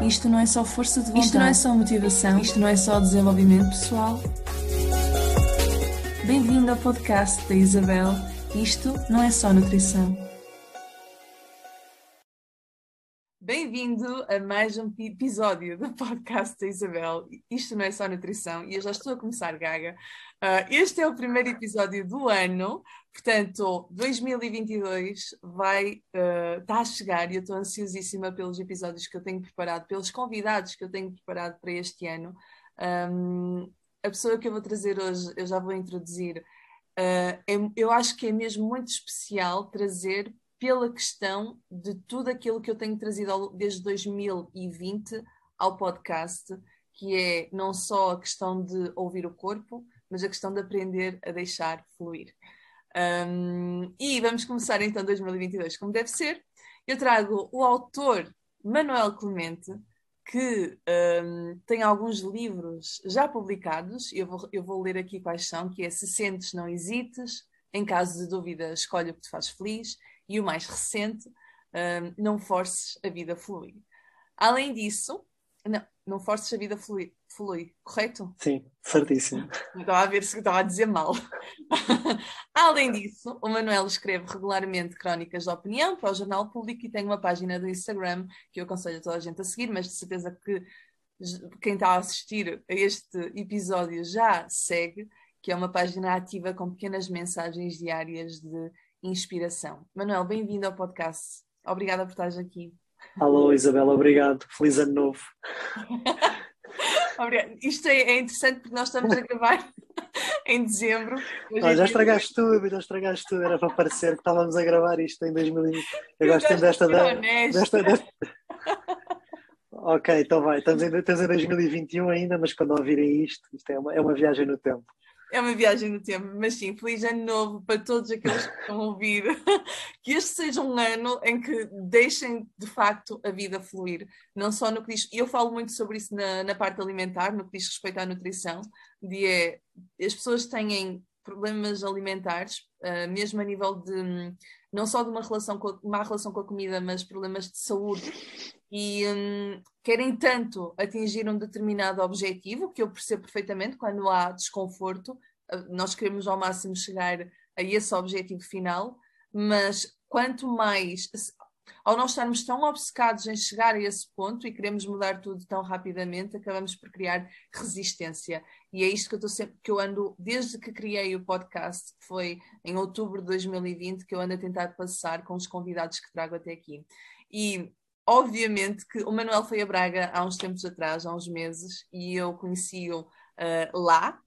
Isto não é só força de vontade. Isto não é só motivação. Isto não é só desenvolvimento pessoal. Bem-vindo ao podcast da Isabel. Isto não é só nutrição. Bem-vindo a mais um episódio do podcast da Isabel. Isto não é só nutrição e eu já estou a começar gaga. Uh, este é o primeiro episódio do ano, portanto, 2022 vai uh, está a chegar e eu estou ansiosíssima pelos episódios que eu tenho preparado, pelos convidados que eu tenho preparado para este ano. Um, a pessoa que eu vou trazer hoje, eu já vou introduzir. Uh, é, eu acho que é mesmo muito especial trazer pela questão de tudo aquilo que eu tenho trazido desde 2020 ao podcast, que é não só a questão de ouvir o corpo, mas a questão de aprender a deixar fluir. Um, e vamos começar então 2022 como deve ser. Eu trago o autor Manuel Clemente, que um, tem alguns livros já publicados, eu vou, eu vou ler aqui quais são, que é Se Sentes, Não Hesites, Em Caso de Dúvida, Escolhe o que te faz feliz, e o mais recente, um, Não Forces a Vida Fluir. Além disso, não, não forces a vida fluir, flui, correto? Sim, certíssimo. Estava a ver se estava a dizer mal. Além disso, o Manuel escreve regularmente crónicas de opinião para o Jornal Público e tem uma página do Instagram que eu aconselho a toda a gente a seguir, mas de certeza que quem está a assistir a este episódio já segue, que é uma página ativa com pequenas mensagens diárias de inspiração. Manuel, bem-vindo ao podcast. Obrigada por estares aqui. Alô, Isabela, obrigado. Feliz ano novo. Isto é, é, interessante porque nós estamos a gravar em dezembro. Ah, já estragaste tudo, já estragaste tudo. Era para parecer que estávamos a gravar isto em 2020. Eu gosto desta, desta, desta... ok, então vai. Estamos em, estamos em 2021 ainda, mas quando ouvirem isto, isto é uma, é uma viagem no tempo. É uma viagem no tempo, mas sim, feliz ano novo para todos aqueles que estão a ouvir. que este seja um ano em que deixem de facto a vida fluir, não só no que diz. Eu falo muito sobre isso na, na parte alimentar, no que diz respeito à nutrição, de é, as pessoas têm problemas alimentares, uh, mesmo a nível de não só de uma relação com a, má relação com a comida, mas problemas de saúde e hum, querem tanto atingir um determinado objetivo, que eu percebo perfeitamente quando há desconforto, eh, nós queremos ao máximo chegar a esse objetivo final, mas quanto mais, ao nós estarmos tão obcecados em chegar a esse ponto e queremos mudar tudo tão rapidamente, acabamos por criar resistência. E é isto que eu, estou sempre, que eu ando, desde que criei o podcast, que foi em outubro de 2020, que eu ando a tentar passar com os convidados que trago até aqui. E obviamente que o Manuel foi a Braga há uns tempos atrás, há uns meses, e eu conheci-o uh, lá.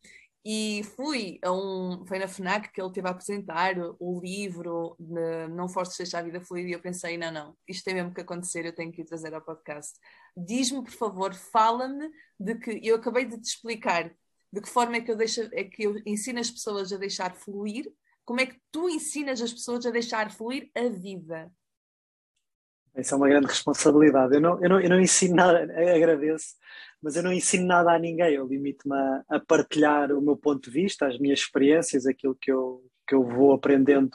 E fui a um. Foi na FNAC que ele teve a apresentar o livro de Não Forces Deixar a Vida Fluir e eu pensei: não, não, isto tem mesmo que acontecer, eu tenho que o trazer ao podcast. Diz-me, por favor, fala-me de que. Eu acabei de te explicar de que forma é que eu, deixo, é que eu ensino as pessoas a deixar fluir, como é que tu ensinas as pessoas a deixar fluir a vida? Isso é uma grande responsabilidade. Eu não, eu não, eu não ensino nada, agradeço, mas eu não ensino nada a ninguém. Eu limito-me a, a, partilhar o meu ponto de vista, as minhas experiências, aquilo que eu, que eu vou aprendendo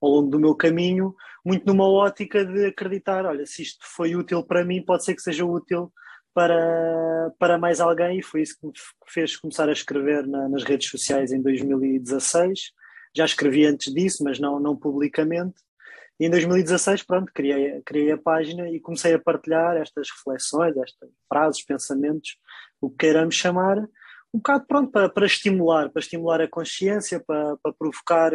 ao longo do meu caminho, muito numa ótica de acreditar: olha, se isto foi útil para mim, pode ser que seja útil para, para mais alguém. E foi isso que me fez começar a escrever na, nas redes sociais em 2016. Já escrevi antes disso, mas não, não publicamente. E em 2016, pronto, criei, criei a página e comecei a partilhar estas reflexões, estas frases, pensamentos, o que queiramos chamar, um bocado pronto para, para estimular, para estimular a consciência, para, para provocar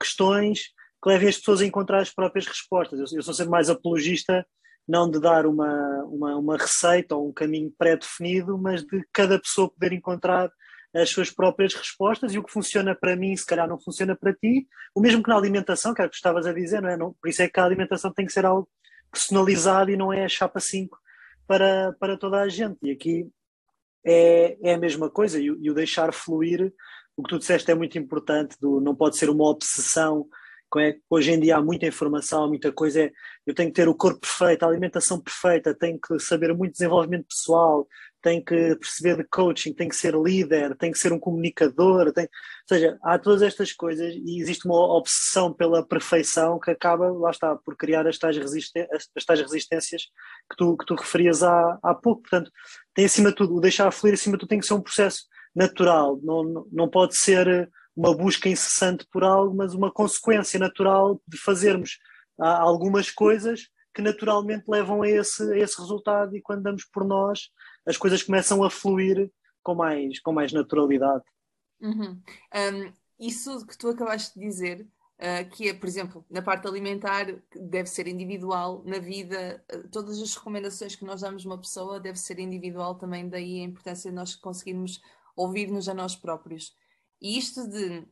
questões que levem as pessoas a encontrar as próprias respostas. Eu, eu sou sempre mais apologista não de dar uma, uma, uma receita ou um caminho pré-definido, mas de cada pessoa poder encontrar as suas próprias respostas e o que funciona para mim, se calhar não funciona para ti. O mesmo que na alimentação, que era o que estavas a dizer, não é? Não, por isso é que a alimentação tem que ser algo personalizado e não é a chapa 5 para, para toda a gente. E aqui é, é a mesma coisa, e, e o deixar fluir, o que tu disseste é muito importante, do, não pode ser uma obsessão é hoje em dia há muita informação, muita coisa. É, eu tenho que ter o corpo perfeito, a alimentação perfeita, tenho que saber muito desenvolvimento pessoal, tenho que perceber de coaching, tenho que ser líder, tenho que ser um comunicador. Tenho... Ou seja, há todas estas coisas e existe uma obsessão pela perfeição que acaba, lá está, por criar as tais, resisten resistências que tu, que tu referias há, há pouco. Portanto, tem acima de tudo, o deixar fluir acima de tudo tem que ser um processo natural, não, não pode ser uma busca incessante por algo, mas uma consequência natural de fazermos ah, algumas coisas que naturalmente levam a esse, a esse resultado e quando damos por nós as coisas começam a fluir com mais, com mais naturalidade. Uhum. Um, isso que tu acabaste de dizer, uh, que é, por exemplo, na parte alimentar, deve ser individual, na vida, uh, todas as recomendações que nós damos uma pessoa deve ser individual também, daí a importância de nós conseguirmos ouvir-nos a nós próprios. E isto de.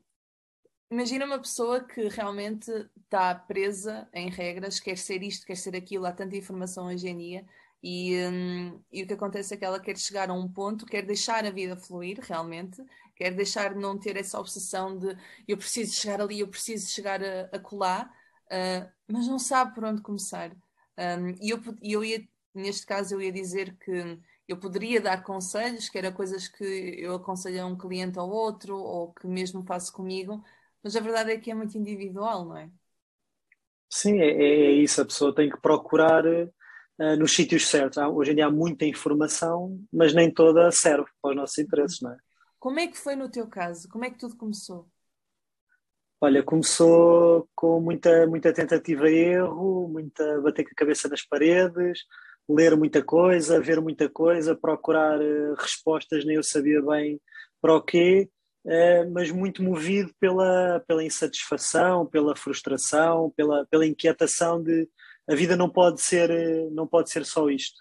Imagina uma pessoa que realmente está presa em regras, quer ser isto, quer ser aquilo, há tanta informação hoje em dia, e, um, e o que acontece é que ela quer chegar a um ponto, quer deixar a vida fluir realmente, quer deixar de não ter essa obsessão de eu preciso chegar ali, eu preciso chegar a, a colar, uh, mas não sabe por onde começar. Um, e eu, eu ia, neste caso, eu ia dizer que eu poderia dar conselhos, que era coisas que eu aconselho a um cliente ao outro, ou que mesmo faço comigo, mas a verdade é que é muito individual, não é? Sim, é, é isso. A pessoa tem que procurar uh, nos sítios certos. Há, hoje em dia há muita informação, mas nem toda serve para os nossos interesses, não é? Como é que foi no teu caso? Como é que tudo começou? Olha, começou com muita, muita tentativa e erro, muita bater com a cabeça nas paredes, ler muita coisa, ver muita coisa, procurar uh, respostas, nem eu sabia bem para o quê, uh, mas muito movido pela, pela insatisfação, pela frustração, pela, pela inquietação de a vida não pode ser, uh, não pode ser só isto.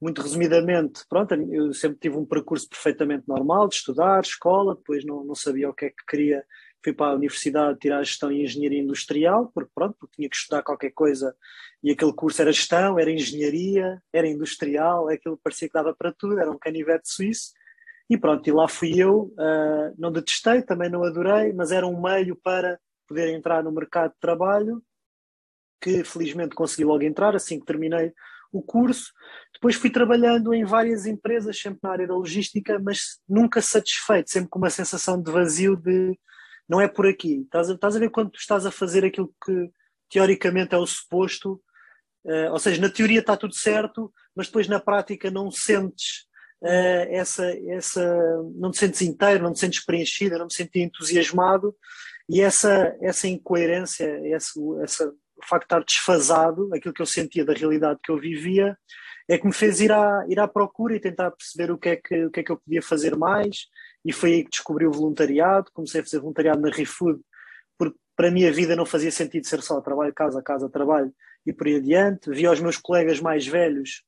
Muito resumidamente, pronto, eu sempre tive um percurso perfeitamente normal de estudar, escola, depois não, não sabia o que é que queria fui para a universidade tirar gestão e engenharia industrial, porque pronto, porque tinha que estudar qualquer coisa e aquele curso era gestão, era engenharia, era industrial, aquilo parecia que dava para tudo, era um canivete suíço. E pronto, e lá fui eu, uh, não detestei, também não adorei, mas era um meio para poder entrar no mercado de trabalho, que felizmente consegui logo entrar assim que terminei o curso. Depois fui trabalhando em várias empresas, sempre na área da logística, mas nunca satisfeito, sempre com uma sensação de vazio de não é por aqui. Estás a, estás a ver quando tu estás a fazer aquilo que teoricamente é o suposto, uh, ou seja, na teoria está tudo certo, mas depois na prática não sentes uh, essa, essa, não te sentes inteiro, não te sentes preenchida, não te sentes entusiasmado, e essa, essa incoerência, esse, facto de estar desfasado, aquilo que eu sentia da realidade que eu vivia, é que me fez ir à, ir à procura e tentar perceber o que, é que, o que é que eu podia fazer mais, e foi aí que descobri o voluntariado, comecei a fazer voluntariado na ReFood, porque para a vida não fazia sentido ser só trabalho, casa, casa, trabalho e por aí adiante. Vi os meus colegas mais velhos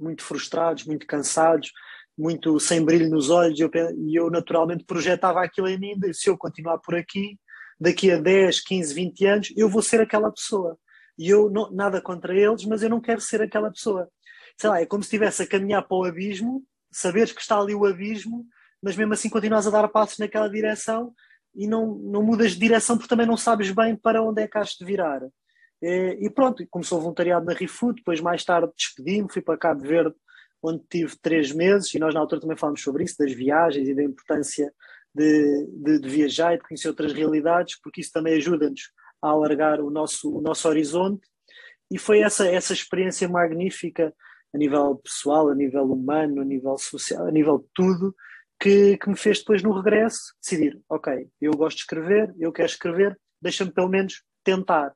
muito frustrados, muito cansados, muito sem brilho nos olhos e eu, e eu naturalmente projetava aquilo em mim, se eu continuar por aqui, daqui a 10, 15, 20 anos, eu vou ser aquela pessoa. E eu, não, nada contra eles, mas eu não quero ser aquela pessoa. Sei lá, é como se estivesse a caminhar para o abismo, saberes que está ali o abismo mas mesmo assim continuas a dar passos naquela direção e não, não mudas de direção porque também não sabes bem para onde é que has de virar. E, e pronto, começou voluntariado na ReFood, depois mais tarde despedi-me, fui para Cabo Verde, onde tive três meses, e nós na altura também falámos sobre isso, das viagens e da importância de, de, de viajar e de conhecer outras realidades, porque isso também ajuda-nos a alargar o nosso, o nosso horizonte. E foi essa, essa experiência magnífica a nível pessoal, a nível humano, a nível social, a nível de tudo, que, que me fez depois no regresso decidir, ok, eu gosto de escrever, eu quero escrever, deixa-me pelo menos tentar.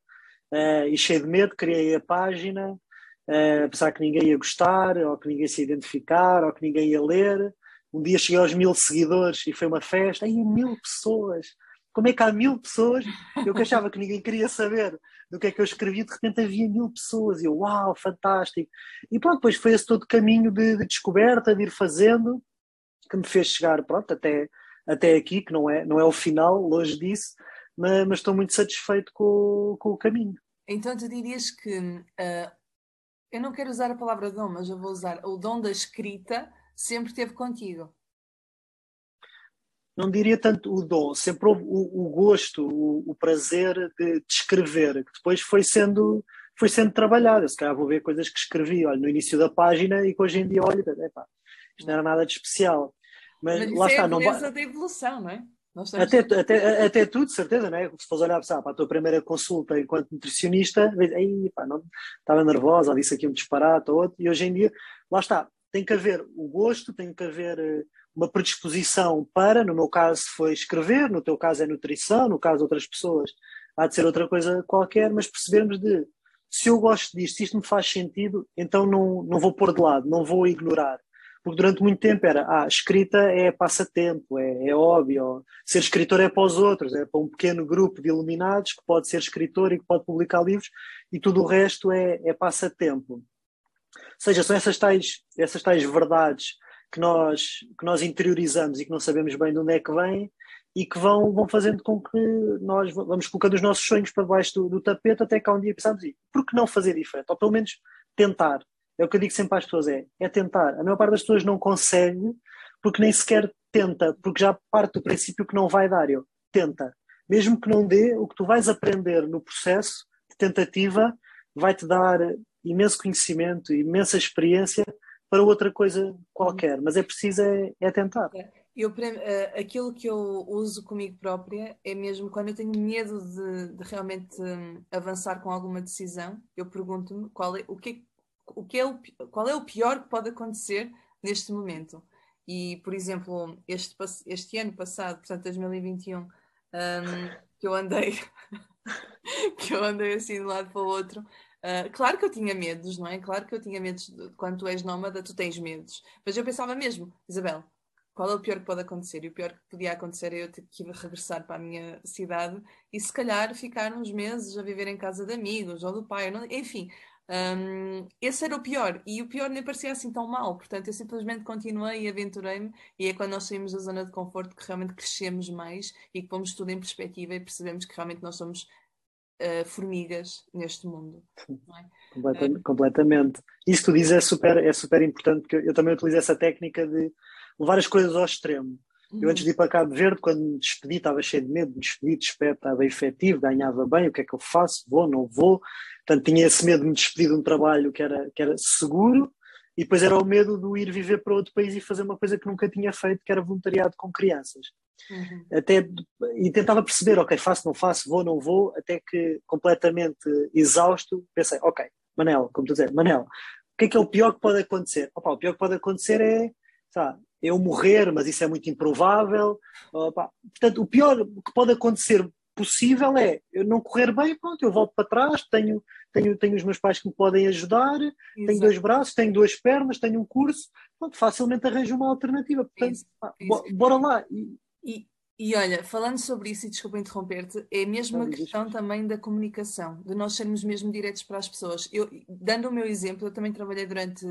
Uh, e cheio de medo, criei a página, uh, a pensar que ninguém ia gostar, ou que ninguém se ia identificar, ou que ninguém ia ler. Um dia cheguei aos mil seguidores e foi uma festa, aí mil pessoas. Como é que há mil pessoas? Eu que achava que ninguém queria saber do que é que eu escrevia, de repente havia mil pessoas, e eu, uau, fantástico. E pronto, depois foi esse todo caminho de, de descoberta, de ir fazendo, que me fez chegar pronto, até, até aqui, que não é, não é o final, longe disso, mas, mas estou muito satisfeito com, com o caminho. Então tu dirias que uh, eu não quero usar a palavra dom, mas eu vou usar o dom da escrita sempre teve contigo. não diria tanto o dom, sempre houve o, o gosto, o, o, prazer de, de, escrever, que depois foi sendo, foi sendo trabalhado. Se calhar vou ver coisas que escrevi olha, no início da página e que hoje em dia, olha, epá, isto não era nada de especial. Mas, Mas lá é está, a beleza não da evolução, não é? Até, até, até tu, de certeza, não é? Se fores olhar sabe, para a tua primeira consulta enquanto nutricionista, aí, pá, não, estava nervosa, disse aqui um disparate ou outro, e hoje em dia, lá está, tem que haver o gosto, tem que haver eh, uma predisposição para, no meu caso foi escrever, no teu caso é nutrição, no caso de outras pessoas há de ser outra coisa qualquer, mas percebermos de se eu gosto disto, se isto me faz sentido, então não, não vou pôr de lado, não vou ignorar. Porque durante muito tempo era, ah, escrita é passatempo, é, é óbvio, ser escritor é para os outros, é para um pequeno grupo de iluminados que pode ser escritor e que pode publicar livros, e tudo o resto é, é passatempo. Ou seja, são essas tais, essas tais verdades que nós, que nós interiorizamos e que não sabemos bem de onde é que vêm e que vão, vão fazendo com que nós vamos colocando os nossos sonhos para baixo do, do tapete até que há um dia pensamos, por que não fazer diferente? Ou pelo menos tentar. É o que eu digo sempre às pessoas, é, é tentar. A maior parte das pessoas não consegue porque nem sequer tenta, porque já parte do princípio que não vai dar. Eu, tenta. Mesmo que não dê, o que tu vais aprender no processo de tentativa vai-te dar imenso conhecimento, imensa experiência para outra coisa qualquer. Mas é preciso é, é tentar. Eu, uh, aquilo que eu uso comigo própria é mesmo quando eu tenho medo de, de realmente um, avançar com alguma decisão, eu pergunto-me qual é o que, o que é o, qual é o pior que pode acontecer neste momento. E, por exemplo, este, este ano passado, portanto, 2021, um, que eu andei que eu andei assim de um lado para o outro. Uh, claro que eu tinha medos, não é? Claro que eu tinha medos. De, quando tu és nómada, tu tens medos. Mas eu pensava mesmo, Isabel, qual é o pior que pode acontecer? E o pior que podia acontecer é eu ter que regressar para a minha cidade e se calhar ficar uns meses a viver em casa de amigos ou do pai, não... enfim. Um, esse era o pior, e o pior nem parecia assim tão mal, portanto eu simplesmente continuei e aventurei-me, e é quando nós saímos da zona de conforto que realmente crescemos mais e que pomos tudo em perspectiva e percebemos que realmente nós somos uh, formigas neste mundo. É? Completamente, uh, completamente. Isso que tu dizes é super, é super importante, porque eu também utilizo essa técnica de levar as coisas ao extremo. Eu antes de ir para Cabo Verde, quando me despedi, estava cheio de medo, me despedi, despedi, estava efetivo, ganhava bem, o que é que eu faço? Vou, não vou? Portanto, tinha esse medo de me despedir de um trabalho que era, que era seguro, e depois era o medo de ir viver para outro país e fazer uma coisa que nunca tinha feito, que era voluntariado com crianças. Uhum. Até, e tentava perceber, ok, faço, não faço, vou, não vou, até que completamente exausto, pensei, ok, Manel, como tu dizes, Manel, o que é que é o pior que pode acontecer? Opa, o pior que pode acontecer é sabe, eu morrer, mas isso é muito improvável. Portanto, o pior que pode acontecer possível é eu não correr bem, pronto, eu volto para trás, tenho, tenho, tenho os meus pais que me podem ajudar, Exato. tenho dois braços, tenho duas pernas, tenho um curso, pronto, facilmente arranjo uma alternativa. Portanto, isso, isso. bora lá. E, e olha, falando sobre isso, e desculpa interromper-te, é mesmo a questão também da comunicação, de nós sermos mesmo diretos para as pessoas. Eu, dando o meu exemplo, eu também trabalhei durante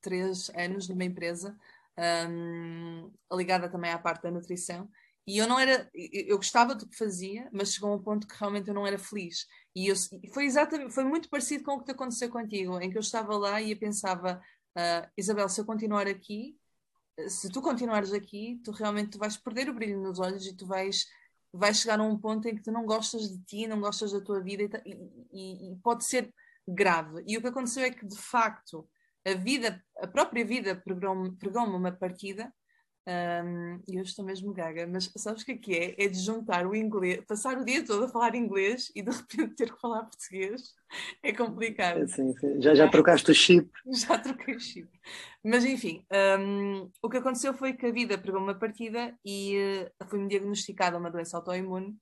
três anos numa empresa um, ligada também à parte da nutrição. E eu não era, eu gostava do que fazia, mas chegou a um ponto que realmente eu não era feliz. E eu, foi exatamente, foi muito parecido com o que aconteceu contigo, em que eu estava lá e eu pensava, uh, Isabel, se eu continuar aqui, se tu continuares aqui, tu realmente tu vais perder o brilho nos olhos e tu vais, vais chegar a um ponto em que tu não gostas de ti, não gostas da tua vida e, e, e pode ser grave. E o que aconteceu é que, de facto, a vida, a própria vida pregou-me pregou uma partida um, e eu estou mesmo gaga, mas sabes o que é que é? É de juntar o inglês, passar o dia todo a falar inglês e de repente ter que falar português. É complicado. Sim, sim. Já, já trocaste o chip? Já troquei o chip. Mas enfim, um, o que aconteceu foi que a vida pregou uma partida e uh, foi-me diagnosticada uma doença autoimune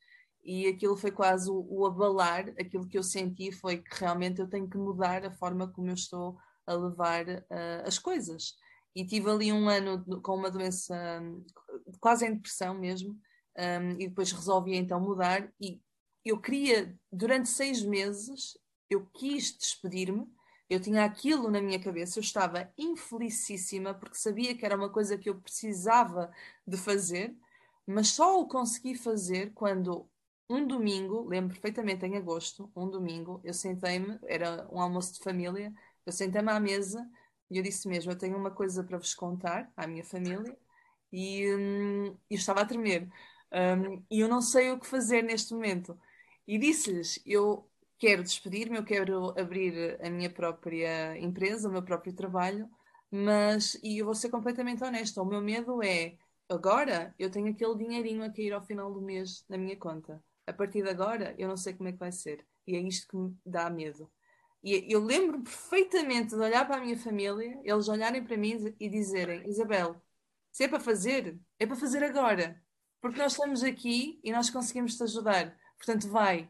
e aquilo foi quase o, o abalar, aquilo que eu senti foi que realmente eu tenho que mudar a forma como eu estou a levar uh, as coisas. E tive ali um ano com uma doença quase em depressão mesmo, um, e depois resolvi então mudar. E eu queria, durante seis meses, eu quis despedir-me. Eu tinha aquilo na minha cabeça, eu estava infelicíssima porque sabia que era uma coisa que eu precisava de fazer, mas só o consegui fazer quando um domingo, lembro perfeitamente em agosto, um domingo, eu sentei-me, era um almoço de família, eu sentei-me à mesa e eu disse mesmo: Eu tenho uma coisa para vos contar à minha família e hum, eu estava a tremer. Um, e eu não sei o que fazer neste momento. E disse-lhes: Eu quero despedir-me, eu quero abrir a minha própria empresa, o meu próprio trabalho, mas, e eu vou ser completamente honesta, o meu medo é agora eu tenho aquele dinheirinho a cair ao final do mês na minha conta. A partir de agora eu não sei como é que vai ser. E é isto que me dá medo. E eu lembro perfeitamente de olhar para a minha família, eles olharem para mim e dizerem: Isabel, se é para fazer, é para fazer agora. Porque nós estamos aqui e nós conseguimos te ajudar. Portanto, vai.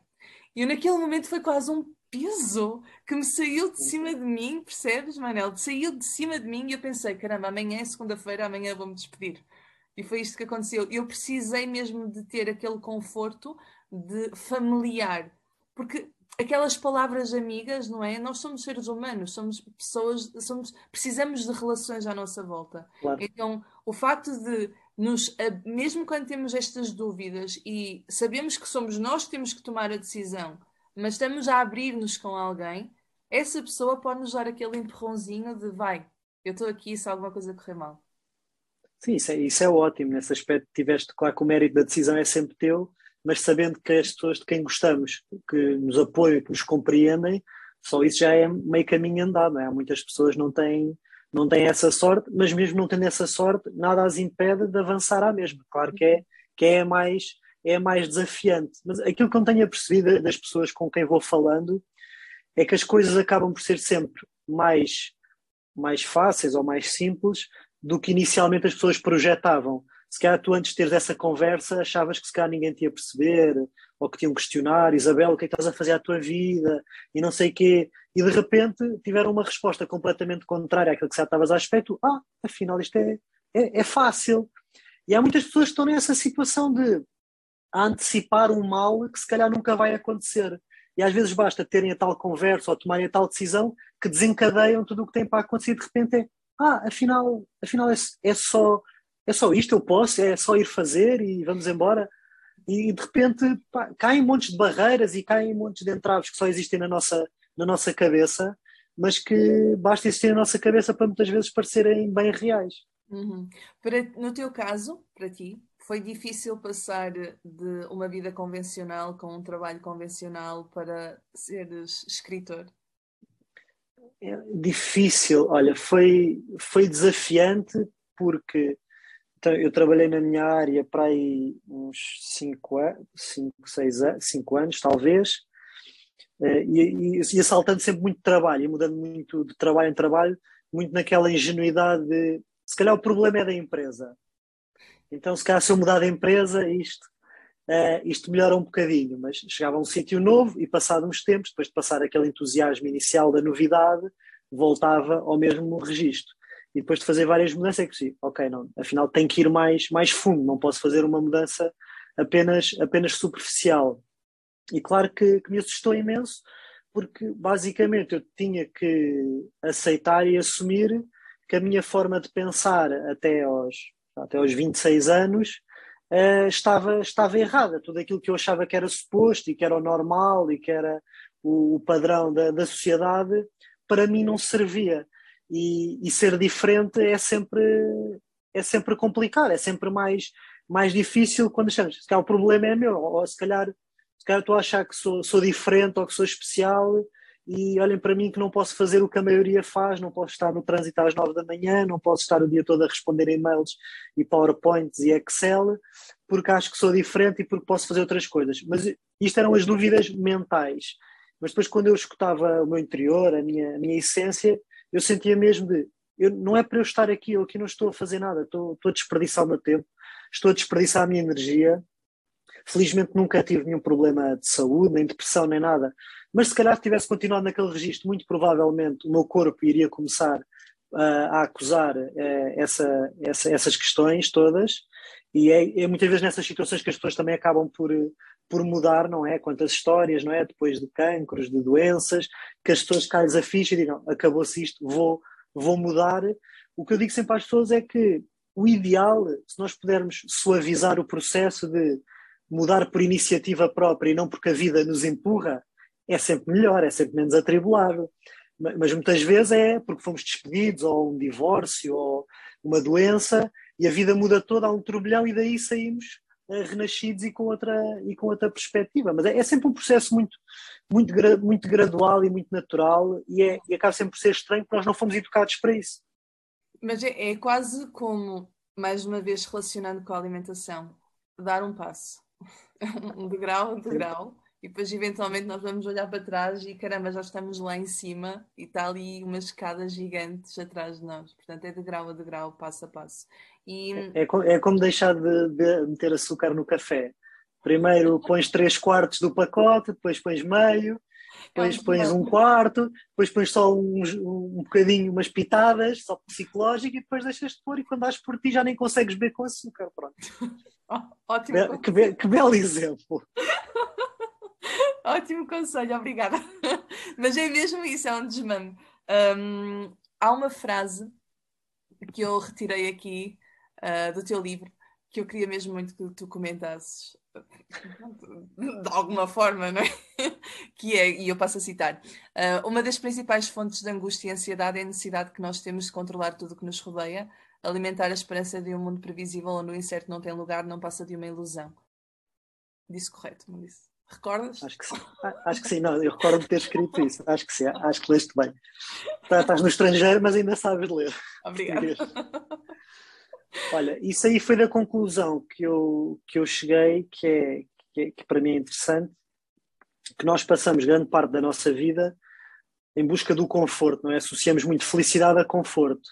E eu, naquele momento foi quase um peso que me saiu de cima de mim, percebes, Manel? Saiu de cima de mim e eu pensei: caramba, amanhã é segunda-feira, amanhã vou-me despedir. E foi isto que aconteceu. Eu precisei mesmo de ter aquele conforto de familiar. Porque aquelas palavras amigas, não é? Nós somos seres humanos, somos pessoas, somos, precisamos de relações à nossa volta. Claro. Então, o facto de nos, mesmo quando temos estas dúvidas e sabemos que somos nós que temos que tomar a decisão, mas estamos a abrir-nos com alguém, essa pessoa pode nos dar aquele empurrãozinho de vai, eu estou aqui se alguma coisa correr mal. Sim, isso é, isso é ótimo. Nesse aspecto, tiveste, claro que o mérito da decisão é sempre teu, mas sabendo que as pessoas de quem gostamos, que nos apoiam, que nos compreendem, só isso já é meio caminho andado. É? Há muitas pessoas não têm, não têm essa sorte, mas mesmo não tendo essa sorte, nada as impede de avançar à mesma. Claro que é, que é mais é mais desafiante. Mas aquilo que eu tenho percebido das pessoas com quem vou falando é que as coisas acabam por ser sempre mais, mais fáceis ou mais simples do que inicialmente as pessoas projetavam se calhar tu antes de teres essa conversa achavas que se calhar ninguém te ia perceber, ou que te iam questionar, Isabel, o que é que estás a fazer à tua vida, e não sei o quê, e de repente tiveram uma resposta completamente contrária àquilo que já estavas espera, tu, ah, afinal isto é, é, é fácil. E há muitas pessoas que estão nessa situação de antecipar um mal que se calhar nunca vai acontecer. E às vezes basta terem a tal conversa ou tomarem a tal decisão que desencadeiam tudo o que tem para acontecer e de repente é, ah, afinal, afinal é, é só é só isto, eu posso, é só ir fazer e vamos embora. E de repente pá, caem montes de barreiras e caem montes de entraves que só existem na nossa, na nossa cabeça, mas que basta existir na nossa cabeça para muitas vezes parecerem bem reais. Uhum. Para, no teu caso, para ti, foi difícil passar de uma vida convencional com um trabalho convencional para seres escritor? É difícil, olha, foi, foi desafiante porque eu trabalhei na minha área para aí uns 5 anos, 5, anos, talvez, eh, e, e, e saltando sempre muito trabalho, e mudando muito de trabalho em trabalho, muito naquela ingenuidade de se calhar o problema é da empresa. Então, se calhar se eu mudar de empresa, isto, uh, isto melhora um bocadinho, mas chegava a um sítio novo e passado uns tempos, depois de passar aquele entusiasmo inicial da novidade, voltava ao mesmo registro e depois de fazer várias mudanças é que ok, não, afinal tem que ir mais, mais fundo, não posso fazer uma mudança apenas, apenas superficial. E claro que, que me assustou imenso, porque basicamente eu tinha que aceitar e assumir que a minha forma de pensar até aos, até aos 26 anos uh, estava, estava errada. Tudo aquilo que eu achava que era suposto e que era o normal e que era o, o padrão da, da sociedade, para mim não servia e, e, ser diferente é sempre é sempre complicado, é sempre mais, mais difícil quando achamos, se calhar o problema é meu, ou se calhar, se calhar estou a achar que sou, sou diferente ou que sou especial e olhem para mim que não posso fazer o que a maioria faz, não posso estar no trânsito às nove da manhã, não posso estar o dia todo a responder e-mails e PowerPoints e Excel, porque acho que sou diferente e porque posso fazer outras coisas. Mas isto eram as dúvidas mentais. Mas depois, quando eu escutava o meu interior, a minha, a minha essência, eu sentia mesmo de eu, não é para eu estar aqui, eu aqui não estou a fazer nada, estou, estou a desperdiçar o meu tempo, estou a desperdiçar a minha energia. Felizmente nunca tive nenhum problema de saúde, nem depressão, nem nada. Mas se calhar se tivesse continuado naquele registro, muito provavelmente o meu corpo iria começar uh, a acusar uh, essa, essa, essas questões todas. E é, é, muitas vezes nessas situações que as pessoas também acabam por, por mudar, não é? Quantas histórias, não é? Depois de cancros, de doenças, que as pessoas caem a ficha e digam, acabou-se isto, vou, vou mudar. O que eu digo sempre às pessoas é que o ideal, se nós pudermos suavizar o processo de mudar por iniciativa própria e não porque a vida nos empurra, é sempre melhor, é sempre menos atribulado. Mas muitas vezes é porque fomos despedidos, ou um divórcio, ou uma doença e a vida muda toda, há um turbilhão e daí saímos renascidos e com outra, e com outra perspectiva. Mas é, é sempre um processo muito, muito, muito gradual e muito natural e, é, e acaba sempre por ser estranho porque nós não fomos educados para isso. Mas é, é quase como, mais uma vez relacionando com a alimentação, dar um passo. um degrau, um degrau, e depois eventualmente nós vamos olhar para trás e caramba, já estamos lá em cima e está ali umas escadas gigantes atrás de nós. Portanto, é de grau a degrau, passo a passo. E... É, é, como deixar de, de, meter açúcar no café. Primeiro pões três quartos do pacote, depois pões meio, depois é pões um quarto, depois pões só um, um bocadinho, umas pitadas, só psicológico, e depois deixas de pôr e quando dás por ti já nem consegues beber com açúcar. Pronto. Ótimo. Que, be que belo exemplo. Ótimo conselho, obrigada. Mas é mesmo isso, é um desmame. Um, há uma frase que eu retirei aqui uh, do teu livro que eu queria mesmo muito que tu comentasses de alguma forma, não é? que é, e eu passo a citar, uh, uma das principais fontes de angústia e ansiedade é a necessidade que nós temos de controlar tudo o que nos rodeia, alimentar a esperança de um mundo previsível onde o incerto não tem lugar, não passa de uma ilusão. Disse correto, não disse? Recordas? Acho que sim. Acho que sim, não, eu recordo de ter escrito isso. Acho que sim, acho que leste bem. Tá, estás no estrangeiro, mas ainda sabes ler. Obrigada. Olha, isso aí foi da conclusão que eu, que eu cheguei, que, é, que, é, que para mim é interessante, que nós passamos grande parte da nossa vida em busca do conforto, não é? Associamos muito felicidade a conforto.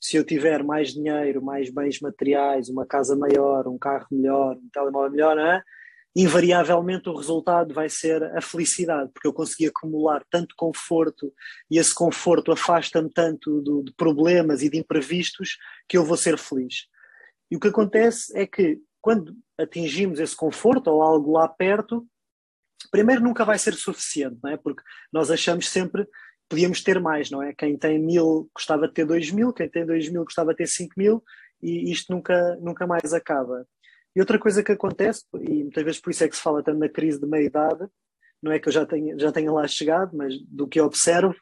Se eu tiver mais dinheiro, mais bens materiais, uma casa maior, um carro melhor, um telemóvel melhor, não é? Invariavelmente o resultado vai ser a felicidade, porque eu consegui acumular tanto conforto e esse conforto afasta-me tanto do, de problemas e de imprevistos que eu vou ser feliz. E o que acontece é que quando atingimos esse conforto ou algo lá perto, primeiro nunca vai ser suficiente, não é? Porque nós achamos sempre podíamos ter mais, não é? Quem tem mil gostava de ter dois mil, quem tem dois mil gostava de ter cinco mil e isto nunca, nunca mais acaba. E outra coisa que acontece, e muitas vezes por isso é que se fala tanto na crise de meia-idade, não é que eu já tenha, já tenha lá chegado, mas do que observo,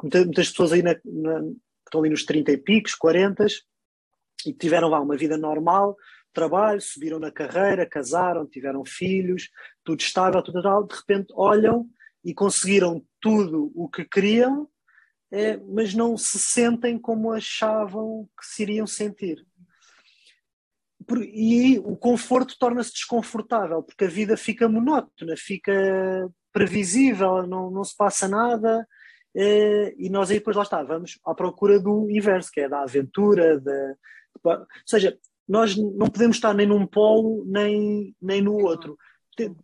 muitas, pessoas aí na, na, que estão ali nos 30 e picos, 40 e tiveram lá uma vida normal, trabalho, subiram na carreira, casaram, tiveram filhos, tudo estável, tudo tal, de repente olham e conseguiram tudo o que queriam, é, mas não se sentem como achavam que se iriam sentir e o conforto torna-se desconfortável, porque a vida fica monótona, fica previsível, não, não se passa nada, eh, e nós aí depois lá está, vamos à procura do inverso, que é da aventura, da, ou seja, nós não podemos estar nem num polo nem, nem no outro.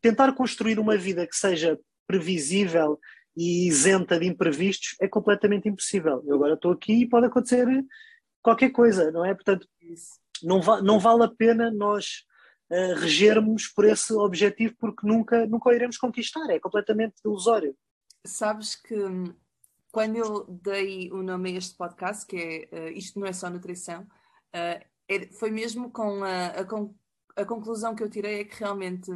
Tentar construir uma vida que seja previsível e isenta de imprevistos é completamente impossível. Eu agora estou aqui e pode acontecer qualquer coisa, não é? Portanto, não, va não vale a pena nós uh, regermos por esse objetivo porque nunca, nunca o iremos conquistar, é completamente ilusório. Sabes que hum, quando eu dei o nome a este podcast, que é uh, Isto Não É Só Nutrição, uh, foi mesmo com a, a, a, conclusão que eu tirei é que realmente,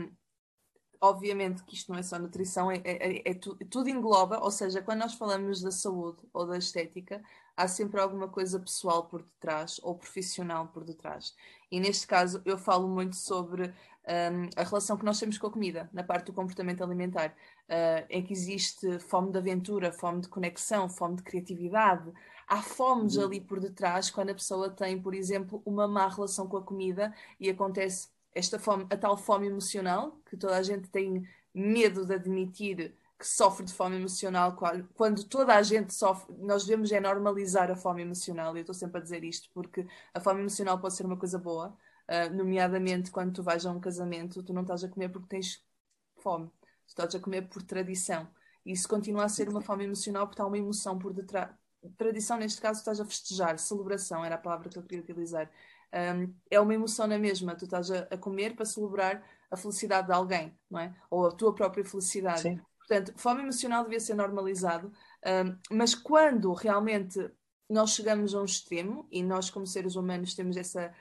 obviamente que isto não é só nutrição, é, é, é, é tu, tudo engloba, ou seja, quando nós falamos da saúde ou da estética, há sempre alguma coisa pessoal por detrás ou profissional por detrás. E neste caso eu falo muito sobre um, a relação que nós temos com a comida, na parte do comportamento alimentar, uh, em que existe fome de aventura, fome de conexão, fome de criatividade. Há fomes uhum. ali por detrás quando a pessoa tem, por exemplo, uma má relação com a comida e acontece esta fome, a tal fome emocional, que toda a gente tem medo de admitir que sofre de fome emocional, quando toda a gente sofre, nós devemos é normalizar a fome emocional, eu estou sempre a dizer isto, porque a fome emocional pode ser uma coisa boa, uh, nomeadamente quando tu vais a um casamento, tu não estás a comer porque tens fome, tu estás a comer por tradição. E isso continua a ser uma fome emocional porque há uma emoção por detrás. Tradição, neste caso, estás a festejar, celebração era a palavra que eu queria utilizar. Um, é uma emoção na mesma, tu estás a, a comer para celebrar a felicidade de alguém, não é? Ou a tua própria felicidade. Sim. Portanto, fome emocional devia ser normalizado, um, mas quando realmente nós chegamos a um extremo, e nós como seres humanos temos essa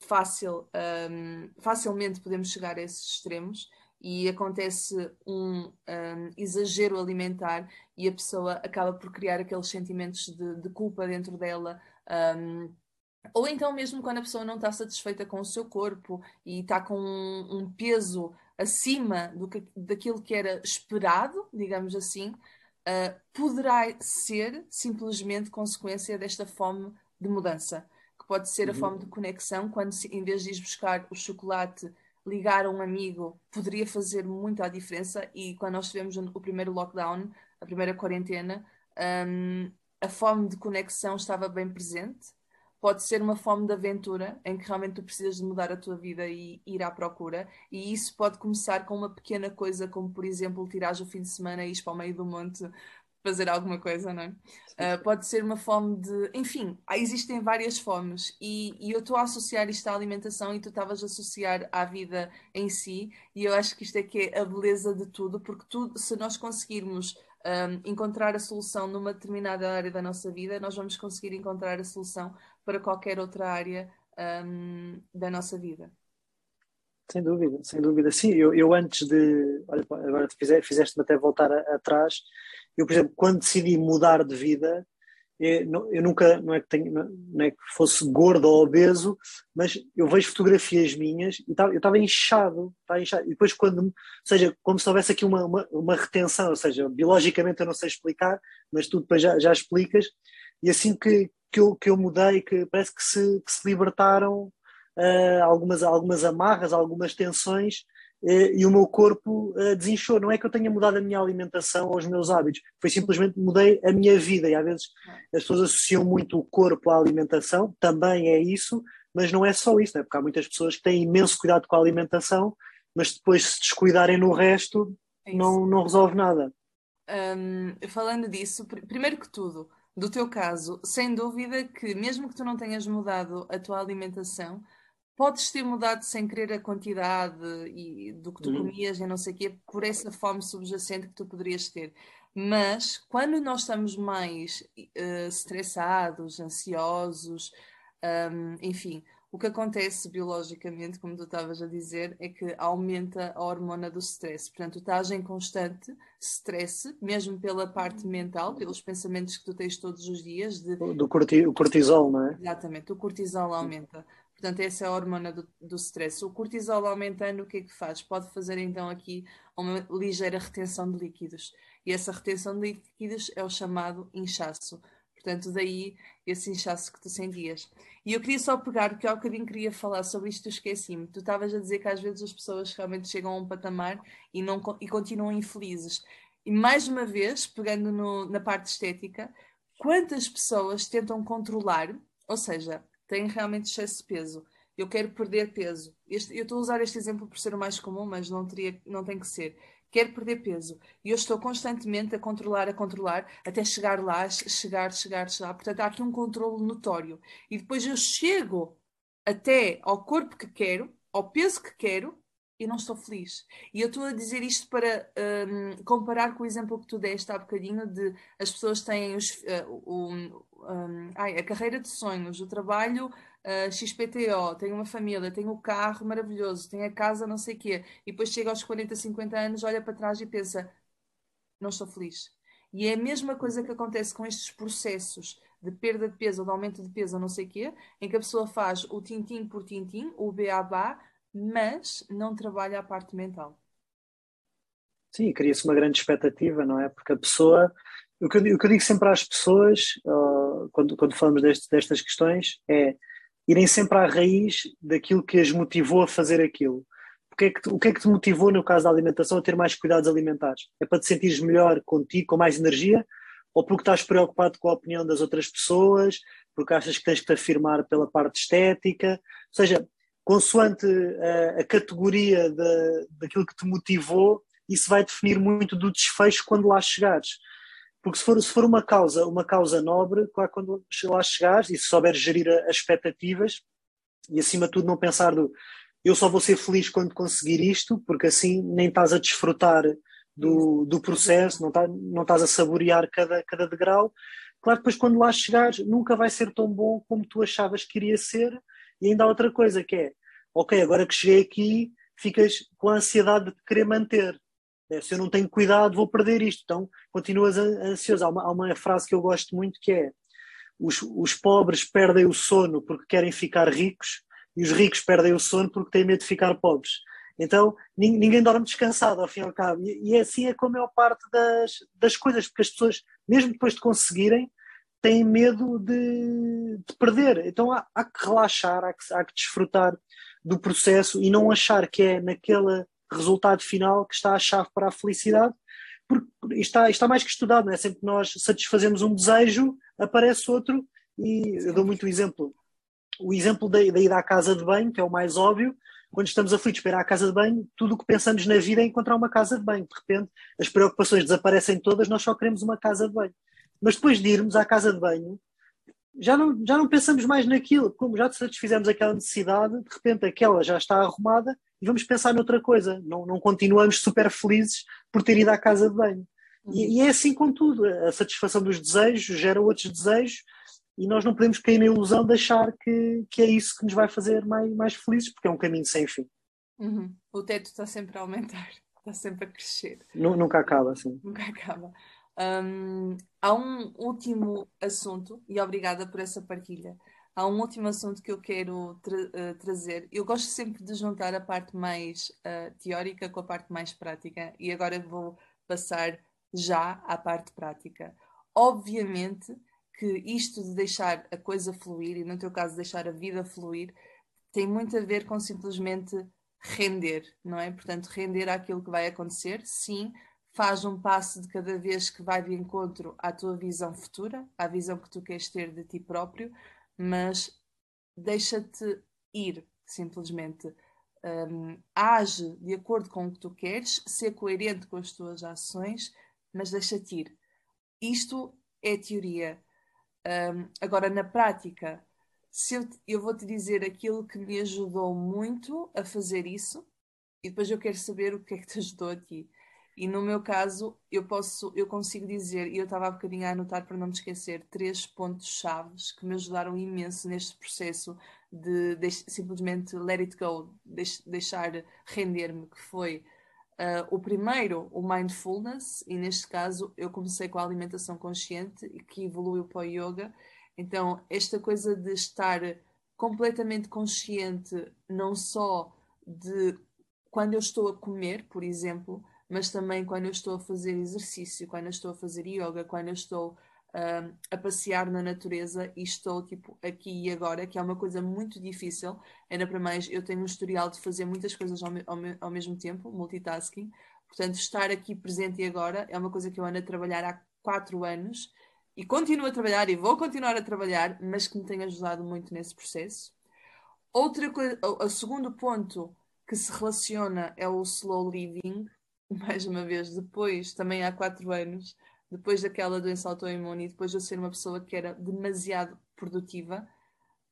fácil, um, facilmente podemos chegar a esses extremos, e acontece um, um, exagero alimentar e a pessoa acaba por criar aqueles sentimentos de, de culpa dentro dela, um, Ou então, mesmo quando a pessoa não está satisfeita com o seu corpo e está com um, um peso acima do que, daquilo que era esperado, digamos assim, uh, poderá ser simplesmente consequência desta fome de mudança, que pode ser a uhum. fome de conexão, quando em vez de ir buscar o chocolate, ligar a um amigo, poderia fazer muita diferença. E quando nós tivemos o primeiro lockdown, a primeira quarentena, um, a fome de conexão estava bem presente pode ser uma fome de aventura em que realmente tu precisas de mudar a tua vida e ir à procura. E isso pode começar com uma pequena coisa, como por exemplo, tirares o fim de semana e ir para o meio do monte fazer alguma coisa, não é? Uh, pode ser uma fome de. Enfim, existem várias fomes e, e eu estou a associar isto à alimentação e tu estavas a associar à vida em si, e eu acho que isto é que é a beleza de tudo, porque tudo, se nós conseguirmos um, encontrar a solução numa determinada área da nossa vida, nós vamos conseguir encontrar a solução para qualquer outra área um, da nossa vida. Sem dúvida, sem dúvida. Sim, eu, eu antes de. Olha, agora fizeste-me até voltar atrás. Eu, por exemplo, quando decidi mudar de vida, eu, eu nunca, não é, que tenho, não é que fosse gordo ou obeso, mas eu vejo fotografias minhas e eu estava inchado, estava inchado. E depois, quando, ou seja, como se houvesse aqui uma, uma, uma, retenção, ou seja, biologicamente eu não sei explicar, mas tu depois já, já explicas. E assim que, que, eu, que eu mudei, que parece que se, que se libertaram uh, algumas, algumas amarras, algumas tensões eh, e o meu corpo uh, desinchou. Não é que eu tenha mudado a minha alimentação ou os meus hábitos, foi simplesmente mudei a minha vida. E às vezes as pessoas associam muito o corpo à alimentação, também é isso, mas não é só isso, né? porque há muitas pessoas que têm imenso cuidado com a alimentação, mas depois se descuidarem no resto, é não, não resolve nada. Um, falando disso, pr primeiro que tudo, do teu caso, sem dúvida que mesmo que tu não tenhas mudado a tua alimentação, podes ter mudado sem querer a quantidade e, do que tu uhum. comias e não sei o quê, por essa fome subjacente que tu poderias ter. Mas quando nós estamos mais uh, estressados, ansiosos, um, enfim, o que acontece biologicamente, como tu estavas a dizer, é que aumenta a hormona do stress. Portanto, tu estás em constante stress, mesmo pela parte mental, pelos pensamentos que tu tens todos os dias. De... Do cortisol, não é? Exatamente, o cortisol aumenta. Portanto, essa é a hormona do, do stress. O cortisol aumentando, o que é que faz? Pode fazer então aqui uma ligeira retenção de líquidos. E essa retenção de líquidos é o chamado inchaço. Portanto, daí esse inchaço que tu sentias. E eu queria só pegar, porque há bocadinho queria falar sobre isto, esqueci-me. Tu estavas a dizer que às vezes as pessoas realmente chegam a um patamar e, não, e continuam infelizes. E mais uma vez, pegando no, na parte estética, quantas pessoas tentam controlar, ou seja, têm realmente excesso de peso. Eu quero perder peso. Este, eu estou a usar este exemplo por ser o mais comum, mas não, teria, não tem que ser. Quero perder peso. E eu estou constantemente a controlar, a controlar, até chegar lá, chegar, chegar, chegar. Portanto, há aqui um controle notório. E depois eu chego até ao corpo que quero, ao peso que quero, e não estou feliz. E eu estou a dizer isto para um, comparar com o exemplo que tu deste há bocadinho de as pessoas têm os, uh, um, um, ai, a carreira de sonhos, o trabalho uh, XPTO, tem uma família, tem o um carro maravilhoso, tem a casa não sei o quê, e depois chega aos 40, 50 anos, olha para trás e pensa, não estou feliz. E é a mesma coisa que acontece com estes processos de perda de peso ou de aumento de peso ou não sei o quê, em que a pessoa faz o tintim por tintim, o beabá, mas não trabalha a parte mental. Sim, cria-se uma grande expectativa, não é? Porque a pessoa o que, eu, digo sempre às pessoas, uh, quando, quando falamos deste, destas questões, é irem sempre à raiz daquilo que as motivou a fazer aquilo. O que, é que o que é que te motivou, no caso da alimentação, a ter mais cuidados alimentares? É para te sentires melhor contigo, com mais energia? Ou porque estás preocupado com a opinião das outras pessoas? Porque achas que tens que te afirmar pela parte estética? Ou seja, consoante a, a categoria de, daquilo que te motivou, isso vai definir muito do desfecho quando lá chegares. Porque se for, se for uma causa, uma causa nobre, claro, quando lá chegares e se souberes gerir as expectativas e acima de tudo não pensar do eu só vou ser feliz quando conseguir isto, porque assim nem estás a desfrutar do, do processo, não, tá, não estás a saborear cada, cada degrau. Claro, depois quando lá chegares, nunca vai ser tão bom como tu achavas que iria ser. E ainda há outra coisa que é, ok, agora que cheguei aqui, ficas com a ansiedade de querer manter. É, se eu não tenho cuidado, vou perder isto. Então, continuas ansioso. Há uma, há uma frase que eu gosto muito que é: os, os pobres perdem o sono porque querem ficar ricos e os ricos perdem o sono porque têm medo de ficar pobres. Então ninguém dorme descansado ao fim e ao cabo. E, e assim é com a maior parte das, das coisas, porque as pessoas, mesmo depois de conseguirem, têm medo de, de perder. Então há, há, que relaxar, há que, há que desfrutar do processo e não achar que é naquele resultado final que está a chave para a felicidade, porque está, está mais que estudado, não é? Sempre que nós satisfazemos um desejo, aparece outro, e eu dou muito exemplo. O exemplo da, da ida à casa de banho, que é o mais óbvio, quando estamos aflitos para ir à casa de banho, tudo o que pensamos na vida é encontrar uma casa de banho. De repente, as preocupações desaparecem todas, nós só queremos uma casa de banho. Mas depois de irmos à casa de banho, já não, já não pensamos mais naquilo. Como já satisfizemos aquela necessidade, de repente aquela já está arrumada e vamos pensar noutra coisa. Não, não continuamos super felizes por ter ido à casa de banho. E, e é assim com tudo. A satisfação dos desejos gera outros desejos e nós não podemos cair na ilusão de achar que, que é isso que nos vai fazer mais, mais felizes, porque é um caminho sem fim. Uhum. O teto está sempre a aumentar, está sempre a crescer. Nunca acaba, assim. Nunca acaba. Um, há um último assunto, e obrigada por essa partilha. Há um último assunto que eu quero tra uh, trazer. Eu gosto sempre de juntar a parte mais uh, teórica com a parte mais prática, e agora vou passar já à parte prática. Obviamente que isto de deixar a coisa fluir, e no teu caso deixar a vida fluir, tem muito a ver com simplesmente render, não é? Portanto, render àquilo que vai acontecer, sim, faz um passo de cada vez que vai de encontro à tua visão futura, à visão que tu queres ter de ti próprio, mas deixa-te ir, simplesmente. Um, age de acordo com o que tu queres, ser coerente com as tuas ações, mas deixa-te ir. Isto é teoria. Um, agora, na prática, se eu, eu vou-te dizer aquilo que me ajudou muito a fazer isso, e depois eu quero saber o que é que te ajudou a ti. E no meu caso, eu posso, eu consigo dizer, e eu estava há bocadinho a anotar para não me esquecer, três pontos chaves que me ajudaram imenso neste processo de, de simplesmente let it go, de, deixar render-me, que foi uh, o primeiro, o mindfulness, e neste caso eu comecei com a alimentação consciente, que evoluiu para o yoga. Então, esta coisa de estar completamente consciente, não só de quando eu estou a comer, por exemplo, mas também quando eu estou a fazer exercício, quando eu estou a fazer yoga, quando eu estou uh, a passear na natureza e estou tipo aqui e agora, que é uma coisa muito difícil. Ainda para mais, eu tenho um historial de fazer muitas coisas ao, ao, ao mesmo tempo, multitasking. Portanto, estar aqui presente e agora é uma coisa que eu ando a trabalhar há quatro anos e continuo a trabalhar e vou continuar a trabalhar, mas que me tem ajudado muito nesse processo. Outra coisa, o segundo ponto que se relaciona é o slow living, mais uma vez, depois, também há quatro anos, depois daquela doença autoimune e depois de eu ser uma pessoa que era demasiado produtiva,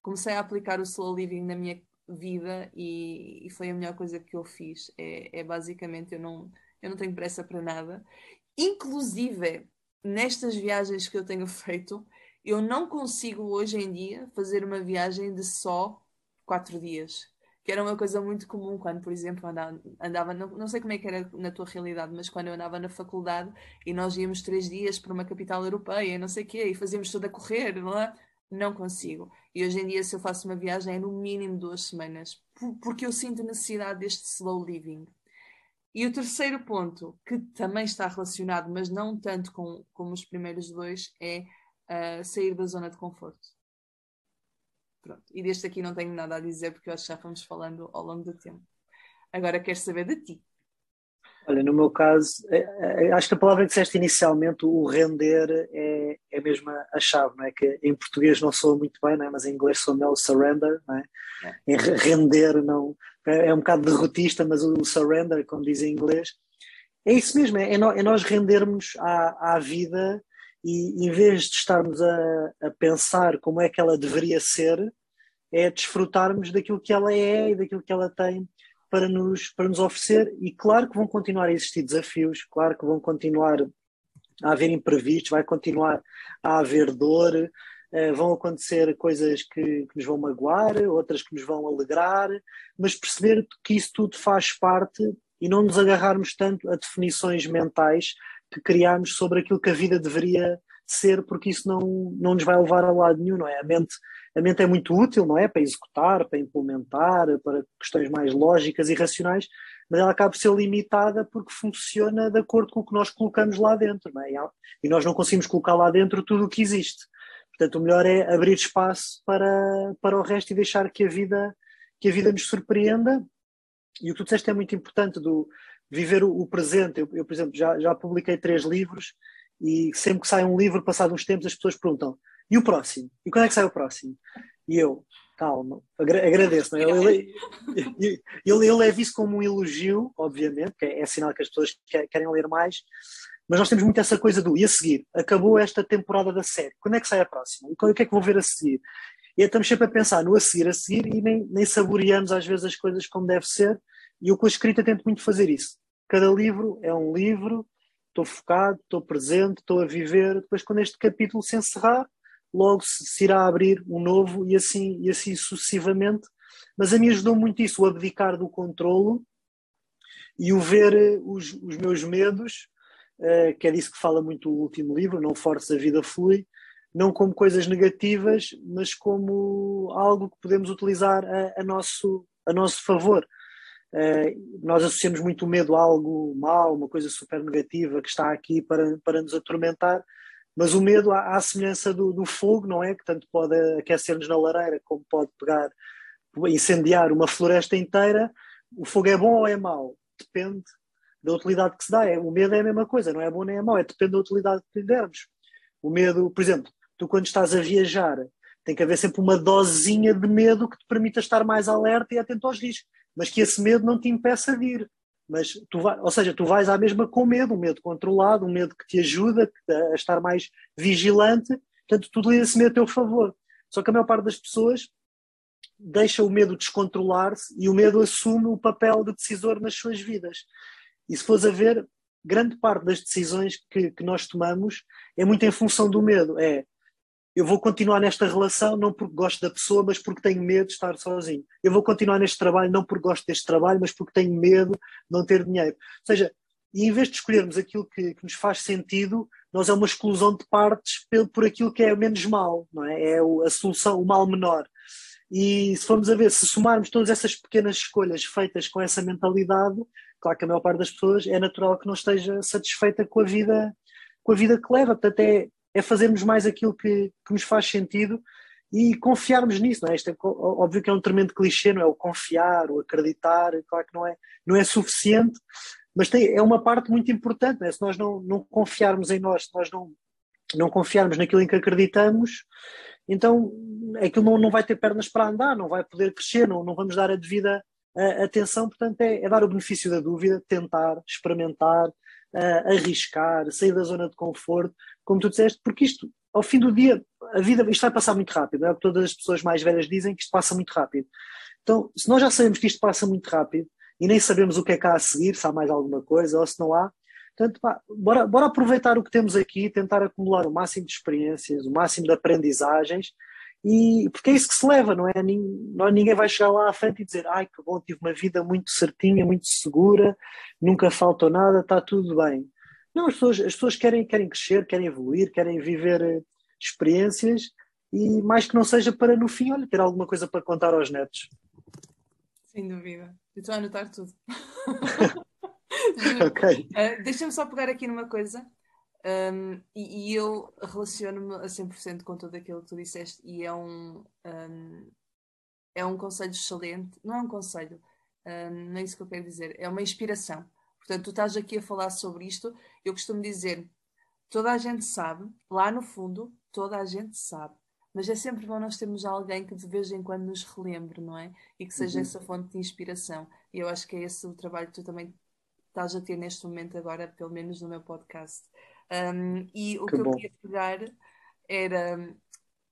comecei a aplicar o slow living na minha vida e, e foi a melhor coisa que eu fiz. É, é, basicamente, eu não, eu não tenho pressa para nada. Inclusive, nestas viagens que eu tenho feito, eu não consigo hoje em dia fazer uma viagem de só quatro dias que era uma coisa muito comum quando, por exemplo, andava, não, não, sei como é que era na tua realidade, mas quando eu andava na faculdade e nós íamos três dias para uma capital europeia e não sei o quê, e fazíamos tudo a correr, não é? Não consigo. E hoje em dia, se eu faço uma viagem, é no mínimo duas semanas, porque eu sinto necessidade deste slow living. E o terceiro ponto, que também está relacionado, mas não tanto com, como os primeiros dois, é uh, sair da zona de conforto. Pronto. E deste aqui não tenho nada a dizer porque eu acho que já fomos falando ao longo do tempo. Agora quero saber de ti. Olha, no meu caso, é, é, acho que a palavra que disseste inicialmente, o render, é, é mesmo a chave, não é? Que em português não soa muito bem, não é? mas em inglês soa melhor o surrender, não é? é. Render, não, é, é um bocado derrotista, mas o surrender, como diz em inglês, é isso mesmo, é, é nós rendermos à, à vida e em vez de estarmos a, a, pensar como é que ela deveria ser, é desfrutarmos daquilo que ela é e daquilo que ela tem para nos, para nos oferecer. E claro que vão continuar a existir desafios, claro que vão continuar a haver imprevistos, vai continuar a haver dor, eh, vão acontecer coisas que, que, nos vão magoar, outras que nos vão alegrar, mas perceber que isso tudo faz parte e não nos agarrarmos tanto a definições mentais que criámos sobre aquilo que a vida deveria ser, porque isso não, não nos vai levar a lado nenhum, não é? A mente, a mente é muito útil, não é? Para executar, para implementar, para questões mais lógicas e racionais, mas ela acaba por ser limitada porque funciona de acordo com o que nós colocamos lá dentro, não é? E nós não conseguimos colocar lá dentro tudo o que existe. Portanto, o melhor é abrir espaço para, para o resto e deixar que a vida, que a vida nos surpreenda. E o que tu disseste é muito importante, do viver o, o presente. Eu, eu, por exemplo, já, já publiquei três livros e sempre que sai um livro, passado uns tempos, as pessoas perguntam: e o próximo? E quando é que sai o próximo? E eu, calma, agradeço. Não é? eu, eu, eu, eu levo isso como um elogio, obviamente, que é, é sinal que as pessoas querem ler mais, mas nós temos muito essa coisa do e a seguir? Acabou esta temporada da série, quando é que sai a próxima? E o que é que vou ver a seguir? E estamos sempre a pensar no a seguir, a seguir, e nem, nem saboreamos às vezes as coisas como deve ser, e eu com a escrita tento muito fazer isso. Cada livro é um livro, estou focado, estou presente, estou a viver. Depois, quando este capítulo se encerrar, logo se irá abrir um novo e assim, e assim sucessivamente. Mas a mim ajudou muito isso, o abdicar do controlo e o ver eh, os, os meus medos, uh, que é disso que fala muito o último livro, Não Forces a Vida Flui, não como coisas negativas, mas como algo que podemos utilizar a, a nosso, a nosso favor. Uh, nós associamos muito o medo a algo mau, uma coisa super negativa que está aqui para, para nos atormentar, mas o medo, à, à semelhança do, do, fogo, não é? Que tanto pode aquecer-nos na lareira, como pode pegar, incendiar uma floresta inteira. O fogo é bom ou é mau? Depende da utilidade que se dá. É, o medo é a mesma coisa, não é bom nem é mau, é depende da utilidade que lhe dermos. O medo, por exemplo, tu quando estás a viajar, tem que haver sempre uma dosezinha de medo que te permita estar mais alerta e atento aos riscos, mas que esse medo não te impeça de ir. Mas tu vai, ou seja, tu vais à mesma com medo, um medo controlado, um medo que te ajuda a estar mais vigilante, portanto, tudo esse medo a teu favor. Só que a maior parte das pessoas deixa o medo descontrolar-se e o medo assume o papel de decisor nas suas vidas. E se fores a ver, grande parte das decisões que, que nós tomamos é muito em função do medo. É eu vou continuar nesta relação não porque gosto da pessoa, mas porque tenho medo de estar sozinho. Eu vou continuar neste trabalho não porque gosto deste trabalho, mas porque tenho medo de não ter dinheiro. Ou seja, em vez de escolhermos aquilo que, que nos faz sentido, nós é uma exclusão de partes por, por aquilo que é menos mal, não é? É a solução, o mal menor. E se formos a ver, se somarmos todas essas pequenas escolhas feitas com essa mentalidade, claro que a maior parte das pessoas é natural que não esteja satisfeita com a vida, com a vida que leva. Portanto, é, é fazermos mais aquilo que, que nos faz sentido e confiarmos nisso, não é? Isto é óbvio que é um tremendo clichê, não é? O confiar, o acreditar, claro que não é, não é suficiente, mas tem, é uma parte muito importante, não é? Se nós não, não confiarmos em nós, se nós não, não confiarmos naquilo em que acreditamos, então aquilo não, não vai ter pernas para andar, não vai poder crescer, não, não vamos dar a devida atenção, portanto é, é dar o benefício da dúvida, tentar, experimentar, uh, arriscar, sair da zona de conforto, como tu disseste, porque isto, ao fim do dia, a vida, isto vai passar muito rápido, é o que todas as pessoas mais velhas dizem, que isto passa muito rápido. Então, se nós já sabemos que isto passa muito rápido e nem sabemos o que é há a seguir, se há mais alguma coisa ou se não há, portanto, pá, bora, bora aproveitar o que temos aqui, tentar acumular o máximo de experiências, o máximo de aprendizagens e porque é isso que se leva, não é? Ninguém vai chegar lá à frente e dizer ai que bom, tive uma vida muito certinha, muito segura, nunca faltou nada, está tudo bem. Não, as pessoas, as pessoas querem, querem crescer, querem evoluir, querem viver eh, experiências e mais que não seja para no fim, olha, ter alguma coisa para contar aos netos. Sem dúvida. Eu estou a anotar tudo. ok. Uh, Deixa-me só pegar aqui numa coisa um, e, e, eu relaciono-me a 100% com tudo aquilo que tu disseste e é um, um, é um conselho excelente. Não é um conselho, um, não é isso que eu quero dizer, é uma inspiração. Portanto, tu estás aqui a falar sobre isto, eu costumo dizer, toda a gente sabe, lá no fundo, toda a gente sabe. Mas é sempre bom nós termos alguém que de vez em quando nos relembre, não é? E que seja uhum. essa fonte de inspiração. E eu acho que é esse o trabalho que tu também estás a ter neste momento agora, pelo menos no meu podcast. Um, e o que, que eu queria pegar era.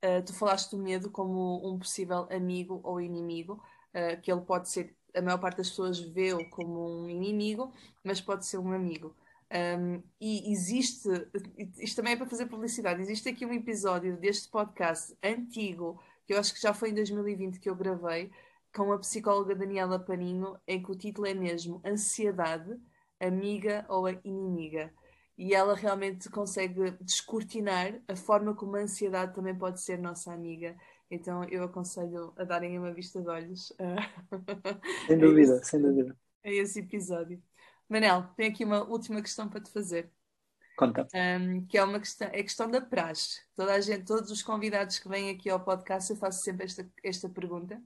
Uh, tu falaste do medo como um possível amigo ou inimigo, uh, que ele pode ser, a maior parte das pessoas vê-o como um inimigo, mas pode ser um amigo. Um, e existe, isto também é para fazer publicidade, existe aqui um episódio deste podcast antigo, que eu acho que já foi em 2020 que eu gravei, com a psicóloga Daniela Paninho, em que o título é mesmo Ansiedade, Amiga ou Inimiga. e ela realmente consegue descortinar a forma como a ansiedade também pode ser nossa amiga. Então eu aconselho a darem uma vista de olhos. Sem dúvida, sem dúvida. A esse episódio. Manel, tenho aqui uma última questão para te fazer. Conta. Um, que é uma questão, é a questão da praxe. Toda a gente, todos os convidados que vêm aqui ao podcast, eu faço sempre esta, esta pergunta.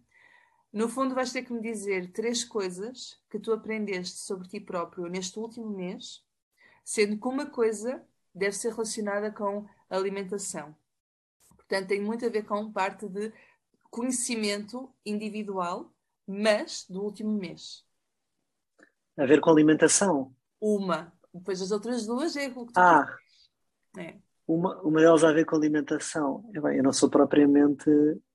No fundo, vais ter que me dizer três coisas que tu aprendeste sobre ti próprio neste último mês, sendo que uma coisa deve ser relacionada com alimentação. Portanto, tem muito a ver com parte de conhecimento individual, mas do último mês. A ver com alimentação? Uma. Depois as outras duas é o que tu Ah! É. Uma, uma delas a ver com alimentação. Eu, bem, eu não sou propriamente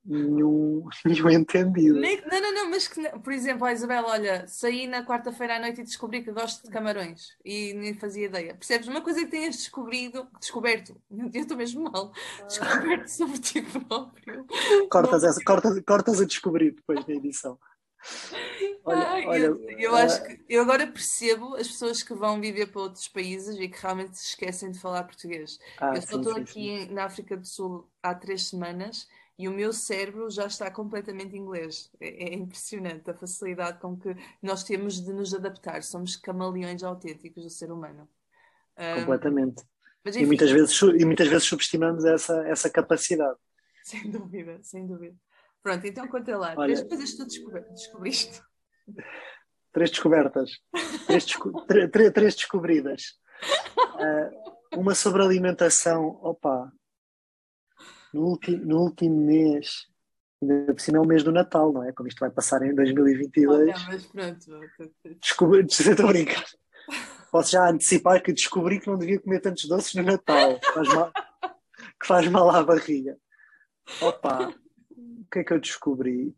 nenhum, nenhum entendido. Nem, não, não, não, mas que, por exemplo, a Isabela, olha, saí na quarta-feira à noite e descobri que gosto de camarões e nem fazia ideia. Percebes? Uma coisa que tenhas descobrido, descoberto, eu estou mesmo mal, descoberto sobre ti próprio. Cortas, essa, cortas, cortas a descobrir depois na edição. Olha, Ai, olha, eu, eu acho que eu agora percebo as pessoas que vão viver para outros países e que realmente se esquecem de falar português. Ah, eu só estou aqui sim. na África do Sul há três semanas e o meu cérebro já está completamente inglês. É, é, impressionante a facilidade com que nós temos de nos adaptar. Somos camaleões autênticos do ser humano. Completamente. Um, e, muitas vezes, e muitas vezes subestimamos essa, essa capacidade. Sem dúvida, sem dúvida. Pronto, então conta lá. Olha, três coisas que tu descobriste. Três descobertas. três, desco três descobridas. Uh, uma sobre alimentação. Opa, no, ulti no último mês, ainda por cima é o mês do Natal, não é? Como isto vai passar em 2022. Oh, não, mas pronto. Descobri, estou a brincar. Posso já antecipar que descobri que não devia comer tantos doces no Natal. Faz mal, que faz mal à barriga. Opa, que é que eu descobri?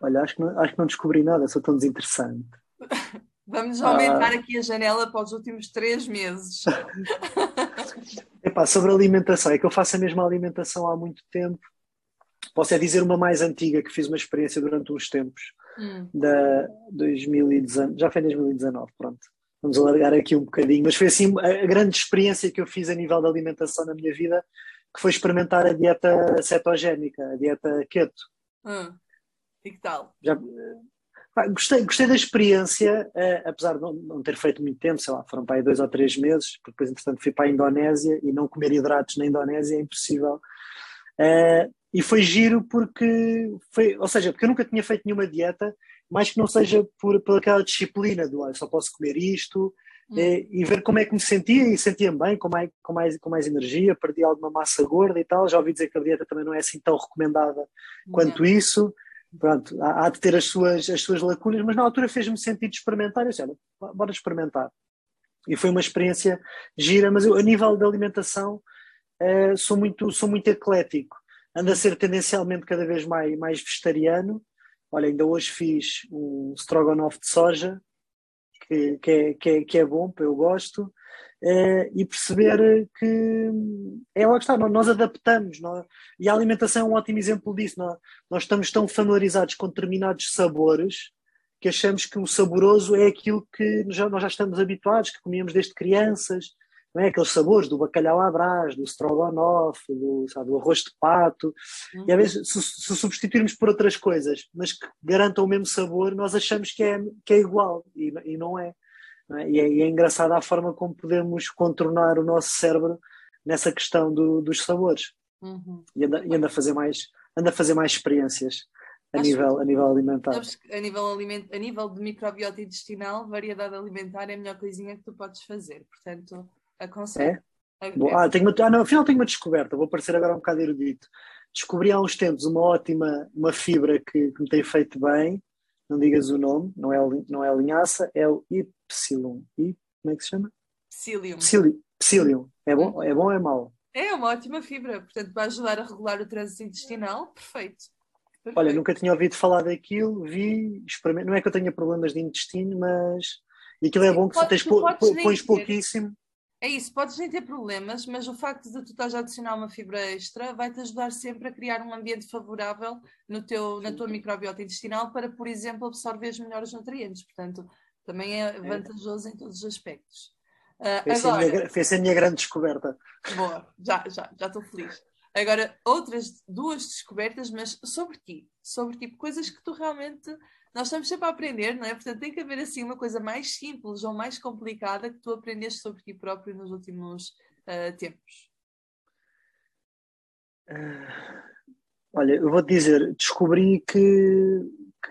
Olha, acho que não, acho que não descobri nada, sou tão desinteressante. Vamos aumentar ah. aqui a janela para os últimos três meses. Epá, sobre alimentação, é que eu faço a mesma alimentação há muito tempo. Posso é dizer uma mais antiga que fiz uma experiência durante uns tempos, hum. da 2019, já foi em 2019, pronto. Vamos alargar aqui um bocadinho, mas foi assim a grande experiência que eu fiz a nível de alimentação na minha vida, que foi experimentar a dieta cetogénica, a dieta keto. Hum. E que tal? Já, gostei, gostei da experiência, eh, apesar de não, não, ter feito muito tempo, sei lá, foram para aí dois ou três meses, porque depois, entretanto, fui para a Indonésia e não comer hidratos na Indonésia é impossível. Eh, e foi giro porque foi, ou seja, porque eu nunca tinha feito nenhuma dieta, mais que não seja por, por aquela disciplina do ah, só posso comer isto, hum. Eh, e ver como é que me sentia e sentia-me bem, com mais, com, mais, com mais energia, perdi alguma massa gorda e tal. Já ouvi dizer que a dieta também não é assim tão recomendada quanto isso pronto, há, há, de ter as suas, as suas lacunas, mas na altura fez-me sentido experimentar. Eu disse, olha, bora experimentar. E foi uma experiência gira, mas eu, a nível de alimentação, uh, sou, muito, sou muito eclético. Ando a ser tendencialmente cada vez mais, mais vegetariano. Olha, ainda hoje fiz um strogonoff de soja, que, é, que, é, que é bom, eu gosto. Uh, e perceber que é lá que está, nós adaptamos nós, e a alimentação é um ótimo exemplo disso. Nós, nós estamos tão familiarizados com determinados sabores que achamos que o saboroso é aquilo que já, nós já estamos habituados, que comíamos desde crianças, não é? aqueles sabores do bacalhau à brás, do strogonoff, do, sabe, do arroz de pato, uhum. e às vezes se, se, substituirmos por outras coisas, mas que garantam o mesmo sabor, nós achamos que é, que é igual, e, e não é. É? E, é, e é engraçada a forma como podemos contornar o nosso cérebro nessa questão do, dos sabores. Uhum. E, anda, e anda, a fazer mais, anda a fazer mais experiências a, nível, a nível alimentar. a nível, aliment, a nível de microbiota intestinal, variedade alimentar é a melhor coisinha que tu podes fazer. Portanto, aconselho. É? Ah, tenho uma, ah, não, afinal tenho uma descoberta, vou parecer agora um bocado erudito. Descobri há uns tempos uma ótima uma fibra que, que me tem feito bem, não digas o nome, não é, não é a linhaça, é o. E como é que se chama? Psyllium. Psyllium. Psyllium. É bom, é bom ou é mau? É uma ótima fibra, portanto, vai ajudar a regular o trânsito intestinal, perfeito. perfeito. Olha, nunca tinha ouvido falar daquilo, vi, experimento. Não é que eu tenha problemas de intestino, mas. E aquilo é bom que podes, tu tens, pões pouquíssimo. É isso, podes nem ter problemas, mas o facto de tu estás a adicionar uma fibra extra vai-te ajudar sempre a criar um ambiente favorável no teu, na tua microbiota intestinal para, por exemplo, absorver melhores nutrientes. Portanto, também é, é vantajoso em todos os aspectos. Uh, foi, agora... a minha, foi essa a minha grande descoberta. Boa, já já já estou feliz. Agora, outras duas descobertas, mas sobre ti, sobre tipo coisas que tu realmente. Nós estamos sempre a aprender, não é? Portanto, tem que haver assim uma coisa mais simples ou mais complicada que tu aprendeste sobre ti próprio nos últimos uh, tempos. Uh, olha, eu vou-te dizer, descobri que,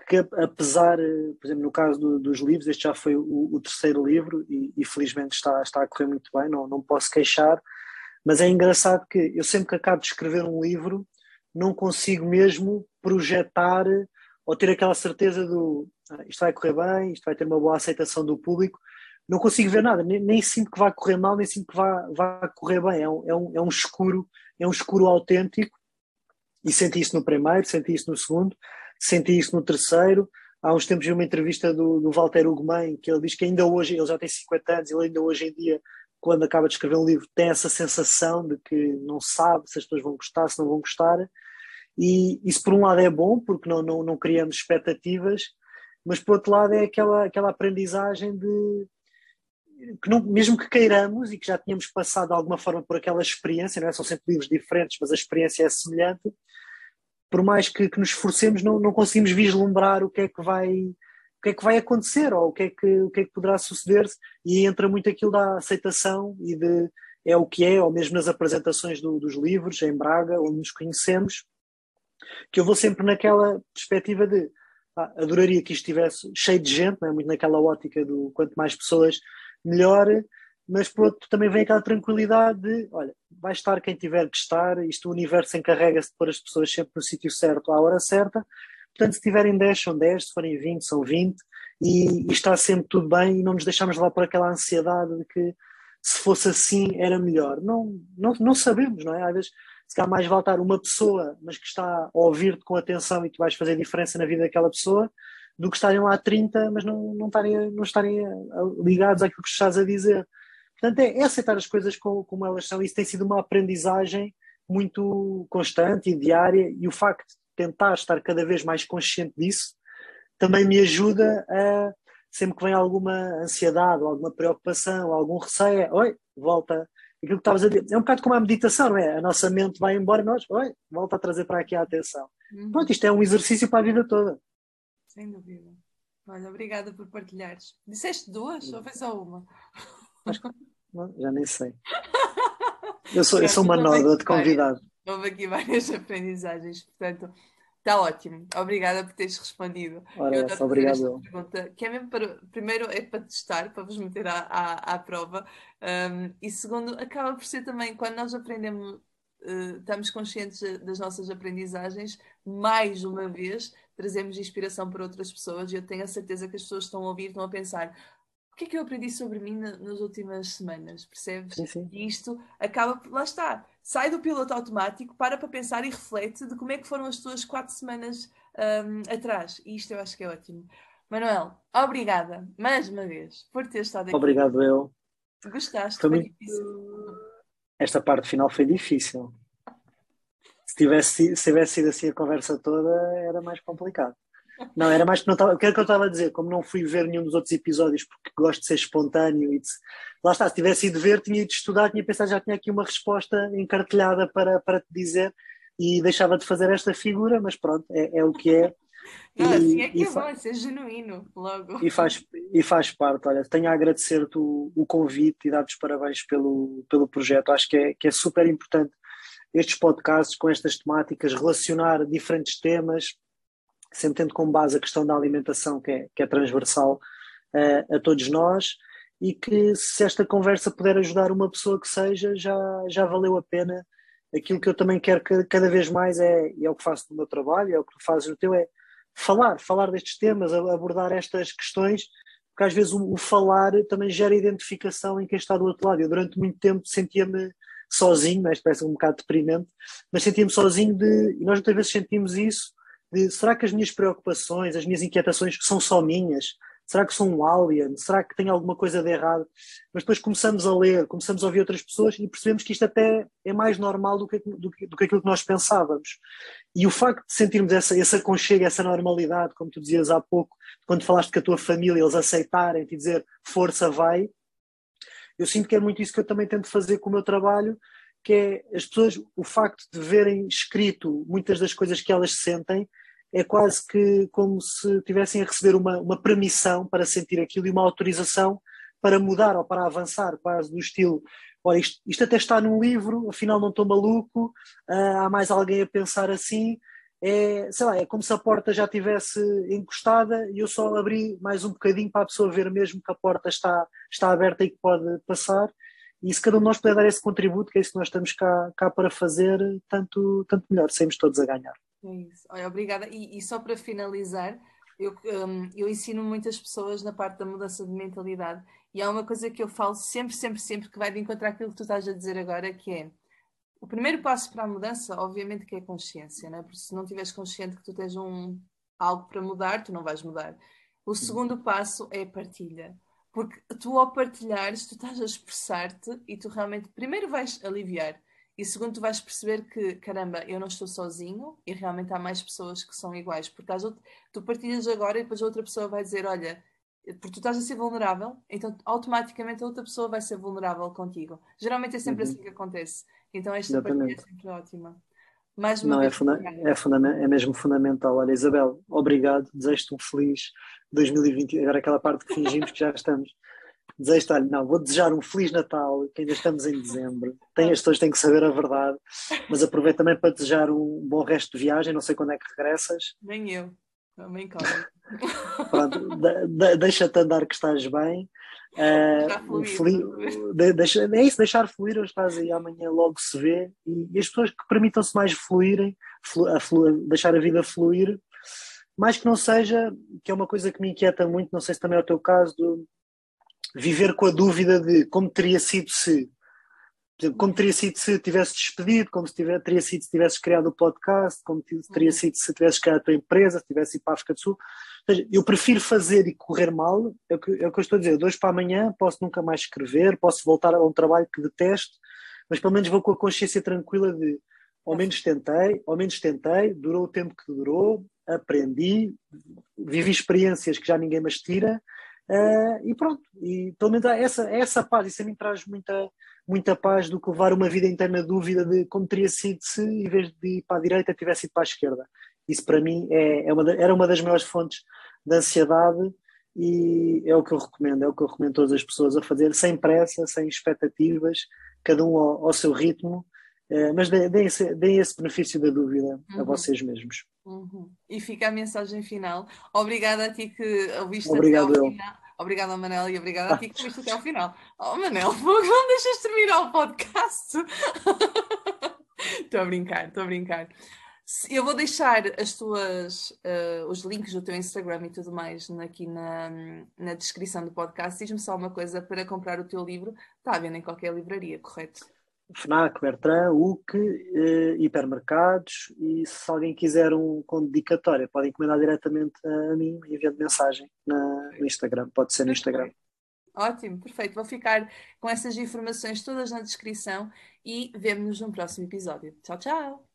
que, apesar, por exemplo, no caso do, dos livros, este já foi o, o terceiro livro e, e, felizmente está, está a correr muito bem, não, não posso queixar, mas é engraçado que eu sempre que acabo de escrever um livro não consigo mesmo projetar ou ter aquela certeza do ah, isto vai correr bem, isto vai ter uma boa aceitação do público. Não consigo ver nada, nem, nem sinto que vai correr mal, nem sinto que vai, correr bem. É um, é, um, é um escuro, é um escuro autêntico. E senti isso no primeiro, senti isso no segundo, senti isso no terceiro. Há uns tempos vi uma entrevista do, do Walter Ugumem, que ele diz que ainda hoje, ele já tem 50 anos, ele ainda hoje em dia quando acaba de escrever um livro, tem essa sensação de que não sabe se as pessoas vão gostar, se não vão gostar. E isso, por um lado, é bom, porque não, não, não criamos expectativas, mas, por outro lado, é aquela, aquela aprendizagem de que não, mesmo que queiramos e que já tínhamos passado de alguma forma por aquela experiência, não é? são sempre livros diferentes, mas a experiência é semelhante, por mais que, que nos esforcemos, não, não conseguimos vislumbrar o que é que vai o que é que vai acontecer ou o que é que, o que, é que poderá suceder-se e entra muito aquilo da aceitação e de é o que é, ou mesmo nas apresentações do, dos livros em Braga, onde nos conhecemos, que eu vou sempre naquela perspectiva de adoraria que isto estivesse cheio de gente, não é? muito naquela ótica do quanto mais pessoas, melhor, mas por outro também vem aquela tranquilidade de, olha, vai estar quem tiver que estar, isto o universo encarrega-se de pôr as pessoas sempre no sítio certo, à hora certa, Portanto, se tiverem 10, são 10, se forem 20, são 20, e, e está sempre tudo bem e não nos deixamos lá por aquela ansiedade de que se fosse assim era melhor. Não, não, não sabemos, não é? Às vezes, se calhar mais vale estar uma pessoa, mas que está a ouvir-te com atenção e que vais fazer diferença na vida daquela pessoa, do que estarem lá 30, mas não, não estarem, não estarem ligados àquilo que estás a dizer. Portanto, é, é aceitar as coisas como, como elas são. Isso tem sido uma aprendizagem muito constante e diária, e o facto tentar estar cada vez mais consciente disso, também me ajuda a, sempre que vem alguma ansiedade, ou alguma preocupação, ou algum receio, é, oi, volta, aquilo que estavas a dizer, é um bocado como a meditação, não é? A nossa mente vai embora e nós, oi, volta a trazer para aqui a atenção. Uhum. Pronto, isto é um exercício para a vida toda. Sem dúvida. Olha, obrigada por partilhares. Disseste duas ou foi só uma? Que, já nem sei. Eu sou, eu sou uma noda de convidado. Houve aqui várias aprendizagens, portanto, está ótimo. Obrigada por teres respondido. Ora, eu essa, obrigado. Pergunta, que é mesmo para, primeiro é para testar, para vos meter à, à, à prova, um, e segundo, acaba por ser também, quando nós aprendemos, uh, estamos conscientes das nossas aprendizagens, mais uma vez trazemos inspiração para outras pessoas, e eu tenho a certeza que as pessoas estão a ouvir, estão a pensar, o que é que eu aprendi sobre mim nas últimas semanas, percebes? Sim, sim. E isto acaba, lá está, sai do piloto automático, para para pensar e reflete de como é que foram as tuas quatro semanas um, atrás. E isto eu acho que é ótimo. Manuel, obrigada mais uma vez por ter estado aqui. Obrigado, eu. Gostaste? Foi, foi muito... Esta parte final foi difícil. Se tivesse, se tivesse sido assim a conversa toda, era mais complicado. Não, era mais que não estava. O que é que eu estava a dizer? Como não fui ver nenhum dos outros episódios porque gosto de ser espontâneo e de... lá está, se tivesse ido ver, tinha ido estudar, tinha pensado, já tinha aqui uma resposta encartelhada para, para te dizer e deixava de fazer esta figura, mas pronto, é, é o que é. Não, e, assim é que é bom, é ser genuíno logo. E faz, e faz parte, olha, tenho a agradecer-te o, o, convite e dar-te os parabéns pelo, pelo projeto. Acho que é, que é super importante estes podcasts com estas temáticas, relacionar diferentes temas, sempre tendo como base a questão da alimentação, que é, que é transversal uh, a todos nós, e que se esta conversa puder ajudar uma pessoa que seja, já, já valeu a pena. Aquilo que eu também quero que cada vez mais é, e é o que faço no meu trabalho, é o que fazes no teu, é falar, falar destes temas, abordar estas questões, porque às vezes o, o falar também gera identificação em quem está do outro lado. Eu durante muito tempo sentia-me sozinho, mas parece um bocado deprimente, mas sentia-me sozinho de, e nós muitas vezes sentimos isso, de será que as minhas preocupações, as minhas inquietações são só minhas? Será que sou um alien? Será que tenho alguma coisa de errado? Mas depois começamos a ler, começamos a ouvir outras pessoas e percebemos que isto até é mais normal do que, do que, do que aquilo que nós pensávamos. E o facto de sentirmos essa, esse aconchego, essa normalidade, como tu dizias há pouco, quando falaste com a tua família, eles aceitarem-te e dizer força vai, eu sinto que é muito isso que eu também tento fazer com o meu trabalho, que é as pessoas, o facto de verem escrito muitas das coisas que elas sentem, é quase que como se tivessem a receber uma, uma permissão para sentir aquilo e uma autorização para mudar ou para avançar, quase do estilo olha, isto, isto até está num livro, afinal não estou maluco, uh, há mais alguém a pensar assim, é, sei lá, é como se a porta já tivesse encostada e eu só abri mais um bocadinho para a pessoa ver mesmo que a porta está, está aberta e que pode passar. E se cada um de nós puder dar esse contributo, que é isso que nós estamos cá, cá para fazer, tanto, tanto melhor, saímos todos a ganhar. É isso. Olha, obrigada. E, e, só para finalizar, eu, um, eu ensino muitas pessoas na parte da mudança de mentalidade e há uma coisa que eu falo sempre, sempre, sempre que vai de encontrar aquilo que tu estás a dizer agora, que é o primeiro passo para a mudança, obviamente, que é a consciência, né? porque se não tiveres consciente que tu tens um, algo para mudar, tu não vais mudar. O segundo passo é a partilha. Porque tu, ao partilhares, tu estás a expressar-te e tu realmente, primeiro, vais aliviar. E segundo, tu vais perceber que, caramba, eu não estou sozinho e realmente há mais pessoas que são iguais. Porque tu partilhas agora e depois a outra pessoa vai dizer: Olha, porque tu estás a ser vulnerável, então automaticamente a outra pessoa vai ser vulnerável contigo. Geralmente é sempre uhum. assim que acontece. Então esta Exatamente. partilha é sempre ótima. Mais uma Não, é, funda é, é, mesmo fundamental. Olha, Isabel, obrigado. Desejo-te um feliz 2020. Agora aquela parte que fingimos que já estamos. Desejo-te, olha, não, vou desejar um Feliz Natal, que ainda estamos em dezembro. Tem, as pessoas têm que saber a verdade. Mas aproveito também para desejar um bom resto de viagem. Não sei quando é que regressas. Nem eu. Também calma. deixa-te andar que estás bem. Uh, fluir, de, deixa, é isso, deixar fluir, hoje estás aí amanhã logo se vê e, e as pessoas que permitam-se mais fluírem, flu, a flu, deixar a vida fluir, mais que não seja, que é uma coisa que me inquieta muito, não sei se também é o teu caso, de viver com a dúvida de como teria sido se como teria sido se tivesse despedido, como se tiver, teria sido se tivesses criado o podcast, como teria uhum. sido se tivesses criado a tua empresa, se tivesse ido para a África do Sul. Ou seja, eu prefiro fazer e correr mal, é o, que, é o que eu estou a dizer, de hoje para amanhã posso nunca mais escrever, posso voltar a um trabalho que detesto, mas pelo menos vou com a consciência tranquila de ao menos tentei, ao menos tentei, durou o tempo que durou, aprendi, vivi experiências que já ninguém mais tira, uh, e pronto. E pelo menos essa, essa paz, isso a mim traz muita, muita paz do que levar uma vida inteira na dúvida de como teria sido se, em vez de ir para a direita, tivesse ido para a esquerda. Isso para mim é, é uma, era uma das maiores fontes de ansiedade e é o que eu recomendo, é o que eu recomendo todas as pessoas a fazer, sem pressa, sem expectativas, cada um ao, ao seu ritmo, eh, mas deem esse, deem esse benefício da dúvida uhum. a vocês mesmos. Uhum. E fica a mensagem final. Obrigada a ti que ouviste Obrigado até ao final. Obrigada, Manel, e obrigada a ti que ouviste até ao final. Oh, Manel, não deixas terminar o podcast. Estou a brincar, estou a brincar. Eu vou deixar as tuas, uh, os links do teu Instagram e tudo mais aqui na, na descrição do podcast. Diz-me só uma coisa para comprar o teu livro. Está a vendo em qualquer livraria, correto? FNAC, Bertrand, UC, eh, hipermercados e se alguém quiser um com dedicatória pode encomendar diretamente a mim enviando mensagem na, no Instagram, pode ser no Instagram. Ótimo, perfeito. Vou ficar com essas informações todas na descrição e vemo-nos no próximo episódio. Tchau, tchau!